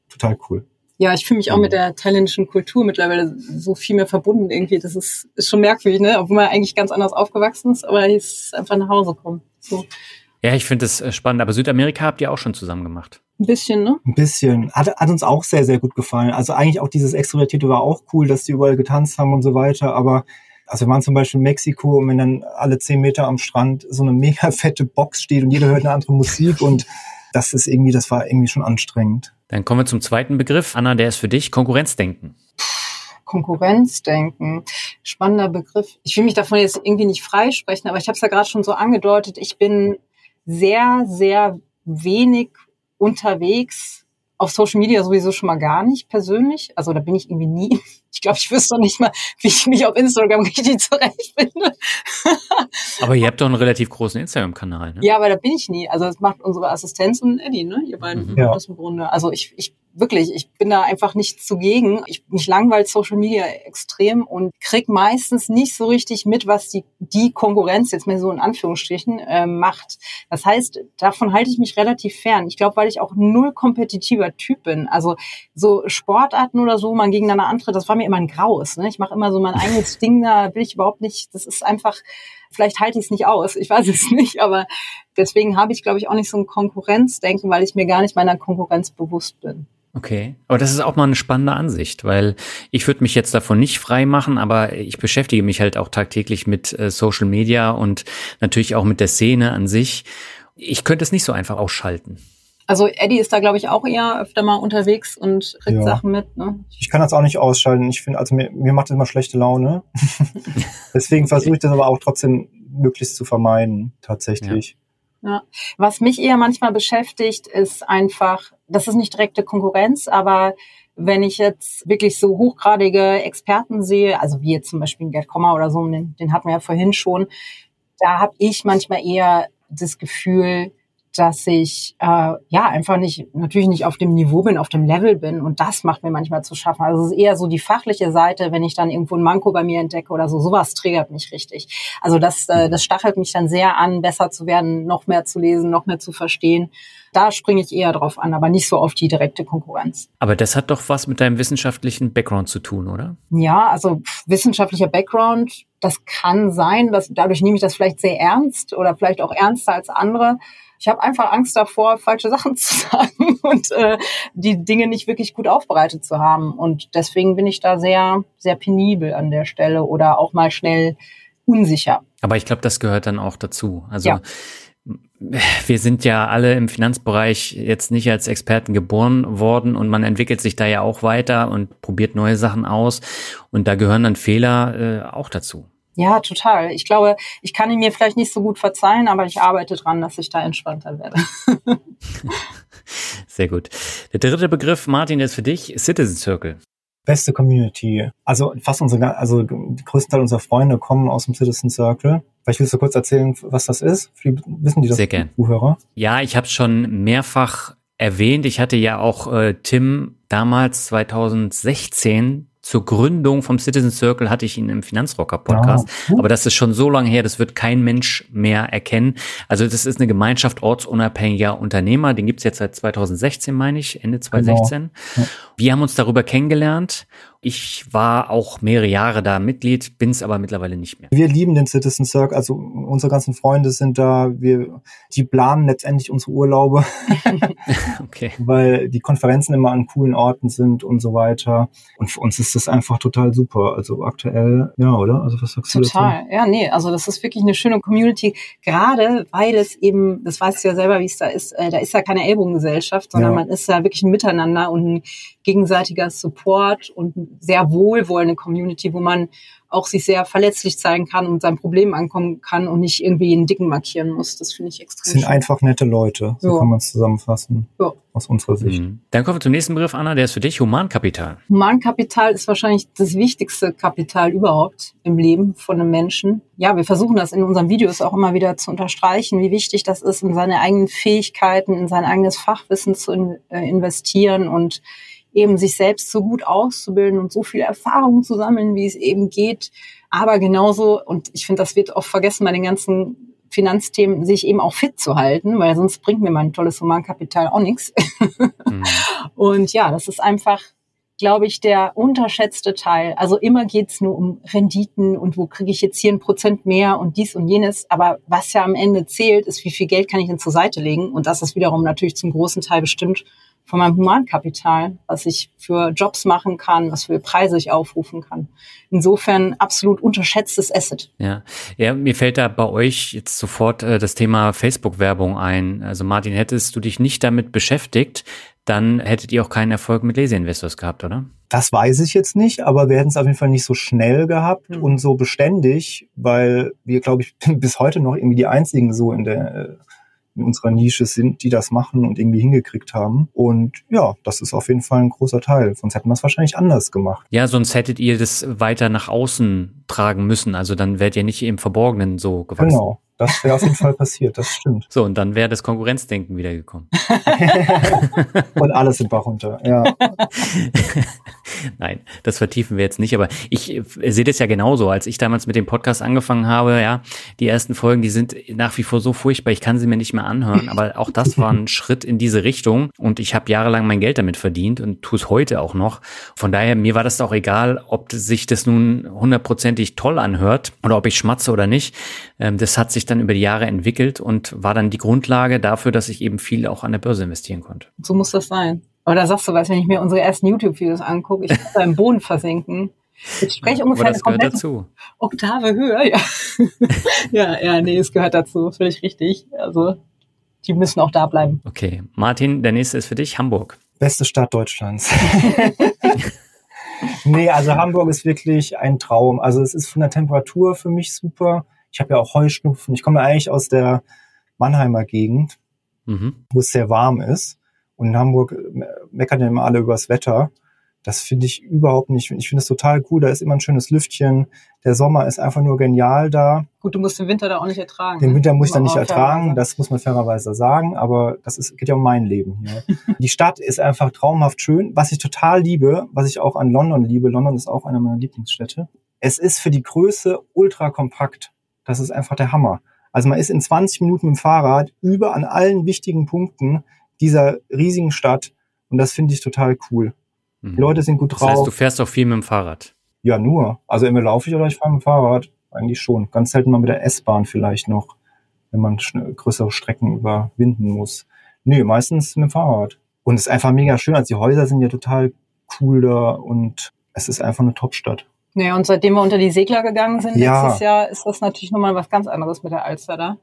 total cool ja, ich fühle mich auch mit mhm. der thailändischen Kultur mittlerweile so viel mehr verbunden irgendwie. Das ist, ist schon merkwürdig, ne? Obwohl man eigentlich ganz anders aufgewachsen ist, aber ist einfach nach Hause kommen. So. Ja, ich finde das äh, spannend. Aber Südamerika habt ihr auch schon zusammen gemacht. Ein bisschen, ne? Ein bisschen. Hat, hat uns auch sehr, sehr gut gefallen. Also eigentlich auch dieses Extrovertierte war auch cool, dass die überall getanzt haben und so weiter. Aber also wir waren zum Beispiel in Mexiko und wenn dann alle zehn Meter am Strand so eine mega fette Box steht und jeder hört eine andere Musik und das ist irgendwie, das war irgendwie schon anstrengend. Dann kommen wir zum zweiten Begriff. Anna, der ist für dich Konkurrenzdenken. Konkurrenzdenken. Spannender Begriff. Ich will mich davon jetzt irgendwie nicht freisprechen, aber ich habe es ja gerade schon so angedeutet. Ich bin sehr, sehr wenig unterwegs auf Social Media sowieso schon mal gar nicht persönlich. Also da bin ich irgendwie nie. Ich glaube, ich wüsste noch nicht mal, wie ich mich auf Instagram richtig zurechtfinde. aber ihr habt doch einen relativ großen Instagram-Kanal, ne? Ja, aber da bin ich nie. Also das macht unsere Assistenz und Eddie, ne? Ihr beiden mhm. ja. das im Grunde. Also ich, ich wirklich, ich bin da einfach nicht zugegen. Ich, mich langweilt Social Media extrem und krieg meistens nicht so richtig mit, was die, die Konkurrenz, jetzt mal so in Anführungsstrichen, äh, macht. Das heißt, davon halte ich mich relativ fern. Ich glaube, weil ich auch null kompetitiver Typ bin. Also so Sportarten oder so, man gegeneinander antritt, das war mir immer ein Graus. Ne? Ich mache immer so mein eigenes Ding, da will ich überhaupt nicht, das ist einfach, vielleicht halte ich es nicht aus, ich weiß es nicht, aber deswegen habe ich, glaube ich, auch nicht so ein Konkurrenzdenken, weil ich mir gar nicht meiner Konkurrenz bewusst bin. Okay, aber das ist auch mal eine spannende Ansicht, weil ich würde mich jetzt davon nicht frei machen, aber ich beschäftige mich halt auch tagtäglich mit äh, Social Media und natürlich auch mit der Szene an sich. Ich könnte es nicht so einfach ausschalten. Also Eddie ist da, glaube ich, auch eher öfter mal unterwegs und kriegt ja. Sachen mit. Ne? Ich kann das auch nicht ausschalten. Ich finde, also mir, mir macht das immer schlechte Laune. Deswegen versuche ich das aber auch trotzdem möglichst zu vermeiden, tatsächlich. Ja. ja. Was mich eher manchmal beschäftigt, ist einfach das ist nicht direkte Konkurrenz, aber wenn ich jetzt wirklich so hochgradige Experten sehe, also wie jetzt zum Beispiel Gerd Kommer oder so, den, den hatten wir ja vorhin schon, da habe ich manchmal eher das Gefühl, dass ich äh, ja einfach nicht, natürlich nicht auf dem Niveau bin, auf dem Level bin und das macht mir manchmal zu schaffen. Also es ist eher so die fachliche Seite, wenn ich dann irgendwo ein Manko bei mir entdecke oder so, sowas triggert mich richtig. Also das, äh, das stachelt mich dann sehr an, besser zu werden, noch mehr zu lesen, noch mehr zu verstehen. Da springe ich eher drauf an, aber nicht so auf die direkte Konkurrenz. Aber das hat doch was mit deinem wissenschaftlichen Background zu tun, oder? Ja, also wissenschaftlicher Background, das kann sein, dass dadurch nehme ich das vielleicht sehr ernst oder vielleicht auch ernster als andere ich habe einfach Angst davor, falsche Sachen zu sagen und äh, die Dinge nicht wirklich gut aufbereitet zu haben. Und deswegen bin ich da sehr, sehr penibel an der Stelle oder auch mal schnell unsicher. Aber ich glaube, das gehört dann auch dazu. Also ja. wir sind ja alle im Finanzbereich jetzt nicht als Experten geboren worden und man entwickelt sich da ja auch weiter und probiert neue Sachen aus. Und da gehören dann Fehler äh, auch dazu. Ja, total. Ich glaube, ich kann ihn mir vielleicht nicht so gut verzeihen, aber ich arbeite dran, dass ich da entspannter werde. Sehr gut. Der dritte Begriff, Martin, ist für dich Citizen Circle. Beste Community. Also fast unsere, also die größten Teil unserer Freunde kommen aus dem Citizen Circle. Vielleicht willst du kurz erzählen, was das ist? Die, wissen die das Sehr gern. Zuhörer? Ja, ich habe schon mehrfach erwähnt. Ich hatte ja auch äh, Tim damals 2016 zur Gründung vom Citizen Circle hatte ich ihn im Finanzrocker Podcast. Ja. Aber das ist schon so lange her, das wird kein Mensch mehr erkennen. Also das ist eine Gemeinschaft ortsunabhängiger Unternehmer. Den gibt's jetzt seit 2016, meine ich, Ende 2016. Genau. Ja. Wir haben uns darüber kennengelernt ich war auch mehrere Jahre da Mitglied, bin es aber mittlerweile nicht mehr. Wir lieben den Citizen Circle, also unsere ganzen Freunde sind da, wir, die planen letztendlich unsere Urlaube, okay. weil die Konferenzen immer an coolen Orten sind und so weiter. Und für uns ist das einfach total super. Also aktuell, ja, oder? Also was sagst total. du Total, ja, nee, also das ist wirklich eine schöne Community, gerade weil es eben, das weißt du ja selber, wie es da ist, äh, da ist ja keine Ellbogengesellschaft, sondern ja. man ist ja wirklich ein Miteinander und ein gegenseitiger Support und sehr wohlwollende Community, wo man auch sich sehr verletzlich zeigen kann und sein Problem ankommen kann und nicht irgendwie einen Dicken markieren muss. Das finde ich extrem. Das sind schön. einfach nette Leute, so ja. kann man es zusammenfassen. Ja. Aus unserer Sicht. Mhm. Dann kommen wir zum nächsten Begriff, Anna, der ist für dich Humankapital. Humankapital ist wahrscheinlich das wichtigste Kapital überhaupt im Leben von einem Menschen. Ja, wir versuchen das in unseren Videos auch immer wieder zu unterstreichen, wie wichtig das ist, in seine eigenen Fähigkeiten, in sein eigenes Fachwissen zu äh, investieren und eben sich selbst so gut auszubilden und so viel Erfahrung zu sammeln, wie es eben geht. Aber genauso, und ich finde, das wird oft vergessen bei den ganzen Finanzthemen, sich eben auch fit zu halten, weil sonst bringt mir mein tolles Humankapital auch nichts. Mhm. Und ja, das ist einfach, glaube ich, der unterschätzte Teil. Also immer geht's nur um Renditen und wo kriege ich jetzt hier ein Prozent mehr und dies und jenes. Aber was ja am Ende zählt, ist, wie viel Geld kann ich denn zur Seite legen? Und das ist wiederum natürlich zum großen Teil bestimmt von meinem Humankapital, was ich für Jobs machen kann, was für Preise ich aufrufen kann. Insofern absolut unterschätztes Asset. Ja, ja mir fällt da bei euch jetzt sofort äh, das Thema Facebook-Werbung ein. Also Martin, hättest du dich nicht damit beschäftigt, dann hättet ihr auch keinen Erfolg mit Leseinvestors gehabt, oder? Das weiß ich jetzt nicht, aber wir hätten es auf jeden Fall nicht so schnell gehabt mhm. und so beständig, weil wir, glaube ich, bis heute noch irgendwie die einzigen so in der äh, in unserer Nische sind, die das machen und irgendwie hingekriegt haben. Und ja, das ist auf jeden Fall ein großer Teil. Sonst hätten wir es wahrscheinlich anders gemacht. Ja, sonst hättet ihr das weiter nach außen tragen müssen. Also dann wärt ihr nicht im Verborgenen so gewachsen. Genau. Das wäre auf jeden Fall passiert, das stimmt. So, und dann wäre das Konkurrenzdenken wiedergekommen. und alles sind Bach runter, ja. Nein, das vertiefen wir jetzt nicht, aber ich äh, sehe das ja genauso. Als ich damals mit dem Podcast angefangen habe, ja, die ersten Folgen, die sind nach wie vor so furchtbar, ich kann sie mir nicht mehr anhören, aber auch das war ein Schritt in diese Richtung und ich habe jahrelang mein Geld damit verdient und tue es heute auch noch. Von daher, mir war das auch egal, ob sich das nun hundertprozentig toll anhört oder ob ich schmatze oder nicht. Ähm, das hat sich sich dann über die Jahre entwickelt und war dann die Grundlage dafür, dass ich eben viel auch an der Börse investieren konnte. So muss das sein. Aber da sagst du was, wenn ich mir unsere ersten YouTube-Videos angucke, ich kann da im Boden versinken. Ich spreche ja, ungefähr das gehört dazu. Oktave höher, ja. ja, ja, nee, es gehört dazu, völlig richtig. Also, die müssen auch da bleiben. Okay, Martin, der nächste ist für dich Hamburg. Beste Stadt Deutschlands. nee, also Hamburg ist wirklich ein Traum. Also es ist von der Temperatur für mich super. Ich habe ja auch Heuschnupfen. Ich komme eigentlich aus der Mannheimer Gegend, mhm. wo es sehr warm ist. Und in Hamburg meckern ja immer alle übers Wetter. Das finde ich überhaupt nicht. Ich finde es total cool. Da ist immer ein schönes Lüftchen. Der Sommer ist einfach nur genial da. Gut, du musst den Winter da auch nicht ertragen. Den ne? Winter muss ich dann nicht ertragen. Das muss man fairerweise sagen. Aber das ist, geht ja um mein Leben hier. Die Stadt ist einfach traumhaft schön. Was ich total liebe, was ich auch an London liebe. London ist auch eine meiner Lieblingsstädte. Es ist für die Größe ultra kompakt. Das ist einfach der Hammer. Also man ist in 20 Minuten mit dem Fahrrad über an allen wichtigen Punkten dieser riesigen Stadt. Und das finde ich total cool. Mhm. Die Leute sind gut Das heißt, drauf. du fährst auch viel mit dem Fahrrad. ja, nur. Also immer laufe ich oder ich fahre mit dem Fahrrad. Eigentlich schon. Ganz selten mal mit der S-Bahn vielleicht noch, wenn man größere Strecken überwinden muss. Nö, meistens mit dem Fahrrad. Und es ist einfach mega schön. Also die Häuser sind ja total cool da und es ist einfach eine Top-Stadt. Naja, und seitdem wir unter die Segler gegangen sind Ja. letztes Jahr, ist das natürlich nochmal was ganz anderes mit der Alster da.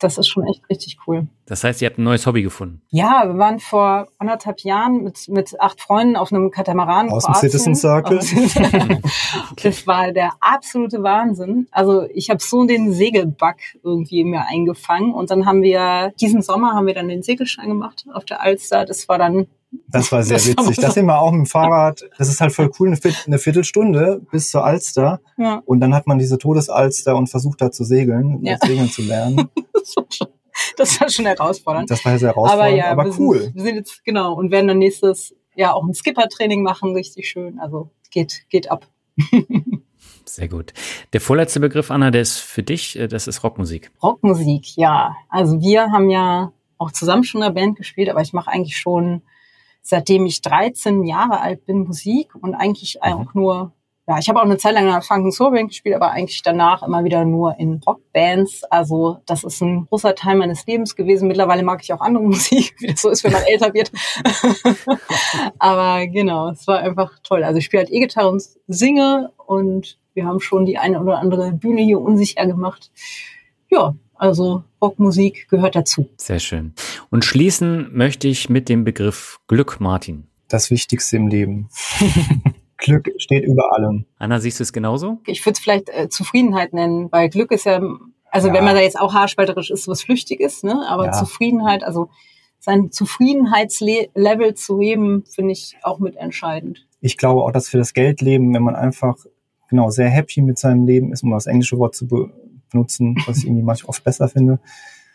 Das ist schon echt richtig cool. Das heißt, ihr habt ein neues Hobby gefunden. Ja, wir waren vor anderthalb Jahren mit, mit acht Freunden auf einem Katamaran. Aus dem. Citizen Circle. Das war der absolute Wahnsinn. Also ich habe so den Segelbug irgendwie in mir eingefangen und dann haben wir diesen Sommer haben wir dann den Segelschein gemacht auf der Alster. Das war dann Das war sehr Das witzig. Das sind wir auch mit dem Fahrrad. Das ist halt voll cool, eine, Viert- eine Viertelstunde bis zur Alster. ja, Und dann hat man diese Todesalster und versucht da zu segeln, Ja. segeln zu lernen. das war schon, das war schon herausfordernd. Das war sehr Aber herausfordernd, ja, aber, wir, cool. Sind, wir sind jetzt genau und werden dann nächstes Jahr auch ein Skipper-Training machen, richtig schön. Also geht geht ab. Sehr gut. Der vorletzte Begriff, Anna, der ist für dich, äh, das ist Rockmusik. Rockmusik, ja. Also wir haben ja auch zusammen schon in der Band gespielt, aber ich mache eigentlich schon seitdem ich 13 Jahre alt bin Musik und eigentlich auch nur, ja, ich habe auch eine Zeit lang in einer Funk Soul Band gespielt, aber eigentlich danach immer wieder nur in Rockbands. Also das ist ein großer Teil meines Lebens gewesen. Mittlerweile mag ich auch andere Musik, wie das so ist, wenn man älter wird. aber genau, es war einfach toll. Also ich spiele halt E-Gitarre und singe und wir haben schon die eine oder andere Bühne hier unsicher gemacht. Ja, also Rockmusik gehört dazu. Sehr schön. Und schließen möchte ich mit dem Begriff Glück, Martin. Das Wichtigste im Leben. Glück steht über allem. Anna, siehst du es genauso? Ich würde es vielleicht äh, Zufriedenheit nennen, weil Glück ist ja, also Ja. wenn man da jetzt auch haarspalterisch ist, was Flüchtiges, ne? Aber Ja. Zufriedenheit, also sein Zufriedenheitslevel zu heben, finde ich auch mit entscheidend. Ich glaube auch, dass für das Geldleben, wenn man einfach genau sehr happy mit seinem Leben ist, um das englische Wort zu be- benutzen, was ich irgendwie manchmal oft besser finde,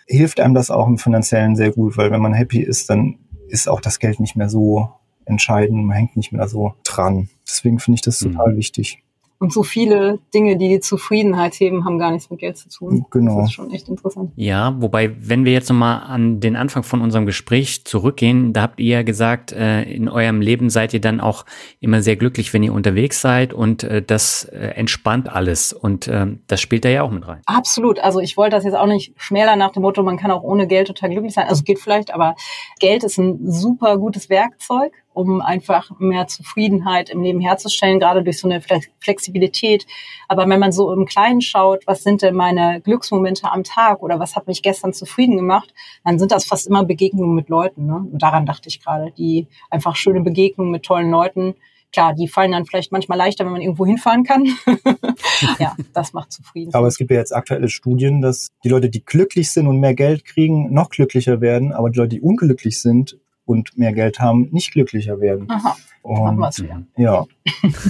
hilft einem das auch im Finanziellen sehr gut, weil wenn man happy ist, dann ist auch das Geld nicht mehr so entscheidend, man hängt nicht mehr so dran. Deswegen finde ich das Mhm. total wichtig. Und so viele Dinge, die die Zufriedenheit heben, haben gar nichts mit Geld zu tun. Genau. Das ist schon echt interessant. Ja, wobei, wenn wir jetzt nochmal an den Anfang von unserem Gespräch zurückgehen, da habt ihr ja gesagt, äh, in eurem Leben seid ihr dann auch immer sehr glücklich, wenn ihr unterwegs seid und äh, das äh, entspannt alles und ähm, das spielt da ja auch mit rein. Absolut. Also ich wollte das jetzt auch nicht schmälern nach dem Motto, man kann auch ohne Geld total glücklich sein. Also geht vielleicht, aber Geld ist ein super gutes Werkzeug, um einfach mehr Zufriedenheit im Leben herzustellen, gerade durch so eine Flex- Flexibilität. Aber wenn man so im Kleinen schaut, was sind denn meine Glücksmomente am Tag oder was hat mich gestern zufrieden gemacht, dann sind das fast immer Begegnungen mit Leuten. Ne? Und daran dachte ich gerade, die einfach schöne Begegnungen mit tollen Leuten. Klar, die fallen dann vielleicht manchmal leichter, wenn man irgendwo hinfahren kann. ja, das macht zufrieden. Aber es gibt ja jetzt aktuelle Studien, dass die Leute, die glücklich sind und mehr Geld kriegen, noch glücklicher werden, aber die Leute, die unglücklich sind und mehr Geld haben, nicht glücklicher werden. Aha, Und ja,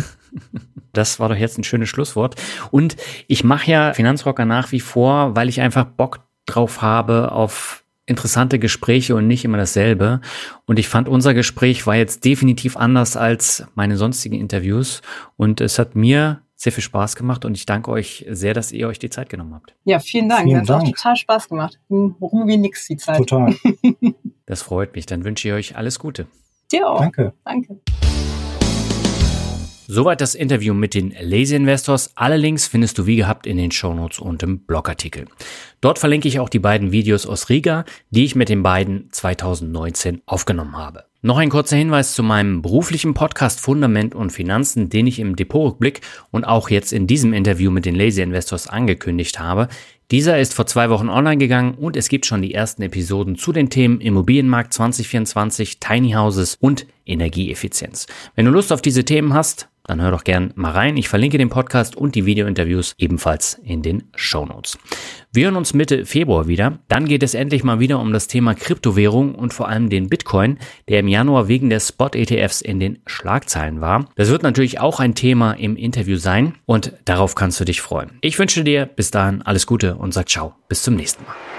Das war doch jetzt ein schönes Schlusswort. Und ich mache ja Finanzrocker nach wie vor, weil ich einfach Bock drauf habe auf interessante Gespräche und nicht immer dasselbe. Und ich fand, unser Gespräch war jetzt definitiv anders als meine sonstigen Interviews. Und es hat mir sehr viel Spaß gemacht und ich danke euch sehr, dass ihr euch die Zeit genommen habt. Ja, vielen Dank. Vielen Hat auch Dank. total Spaß gemacht. Hm, Rum wie nix die Zeit. total. Das freut mich. Dann wünsche ich euch alles Gute. Dir auch. Danke. Danke. Soweit das Interview mit den Lazy Investors. Alle Links findest du wie gehabt in den Shownotes und im Blogartikel. Dort verlinke ich auch die beiden Videos aus Riga, die ich mit den beiden 2019 aufgenommen habe. Noch ein kurzer Hinweis zu meinem beruflichen Podcast Fundament und Finanzen, den ich im Depotrückblick und auch jetzt in diesem Interview mit den Lazy Investors angekündigt habe. Dieser ist vor zwei Wochen online gegangen und es gibt schon die ersten Episoden zu den Themen Immobilienmarkt 2024, Tiny Houses und Energieeffizienz. Wenn du Lust auf diese Themen hast, dann hör doch gern mal rein. Ich verlinke den Podcast und die Videointerviews ebenfalls in den Show Notes. Wir hören uns Mitte Februar wieder. Dann geht es endlich mal wieder um das Thema Kryptowährung und vor allem den Bitcoin, der im Januar wegen der Spot-ETFs in den Schlagzeilen war. Das wird natürlich auch ein Thema im Interview sein und darauf kannst du dich freuen. Ich wünsche dir bis dahin alles Gute und sag ciao. Bis zum nächsten Mal.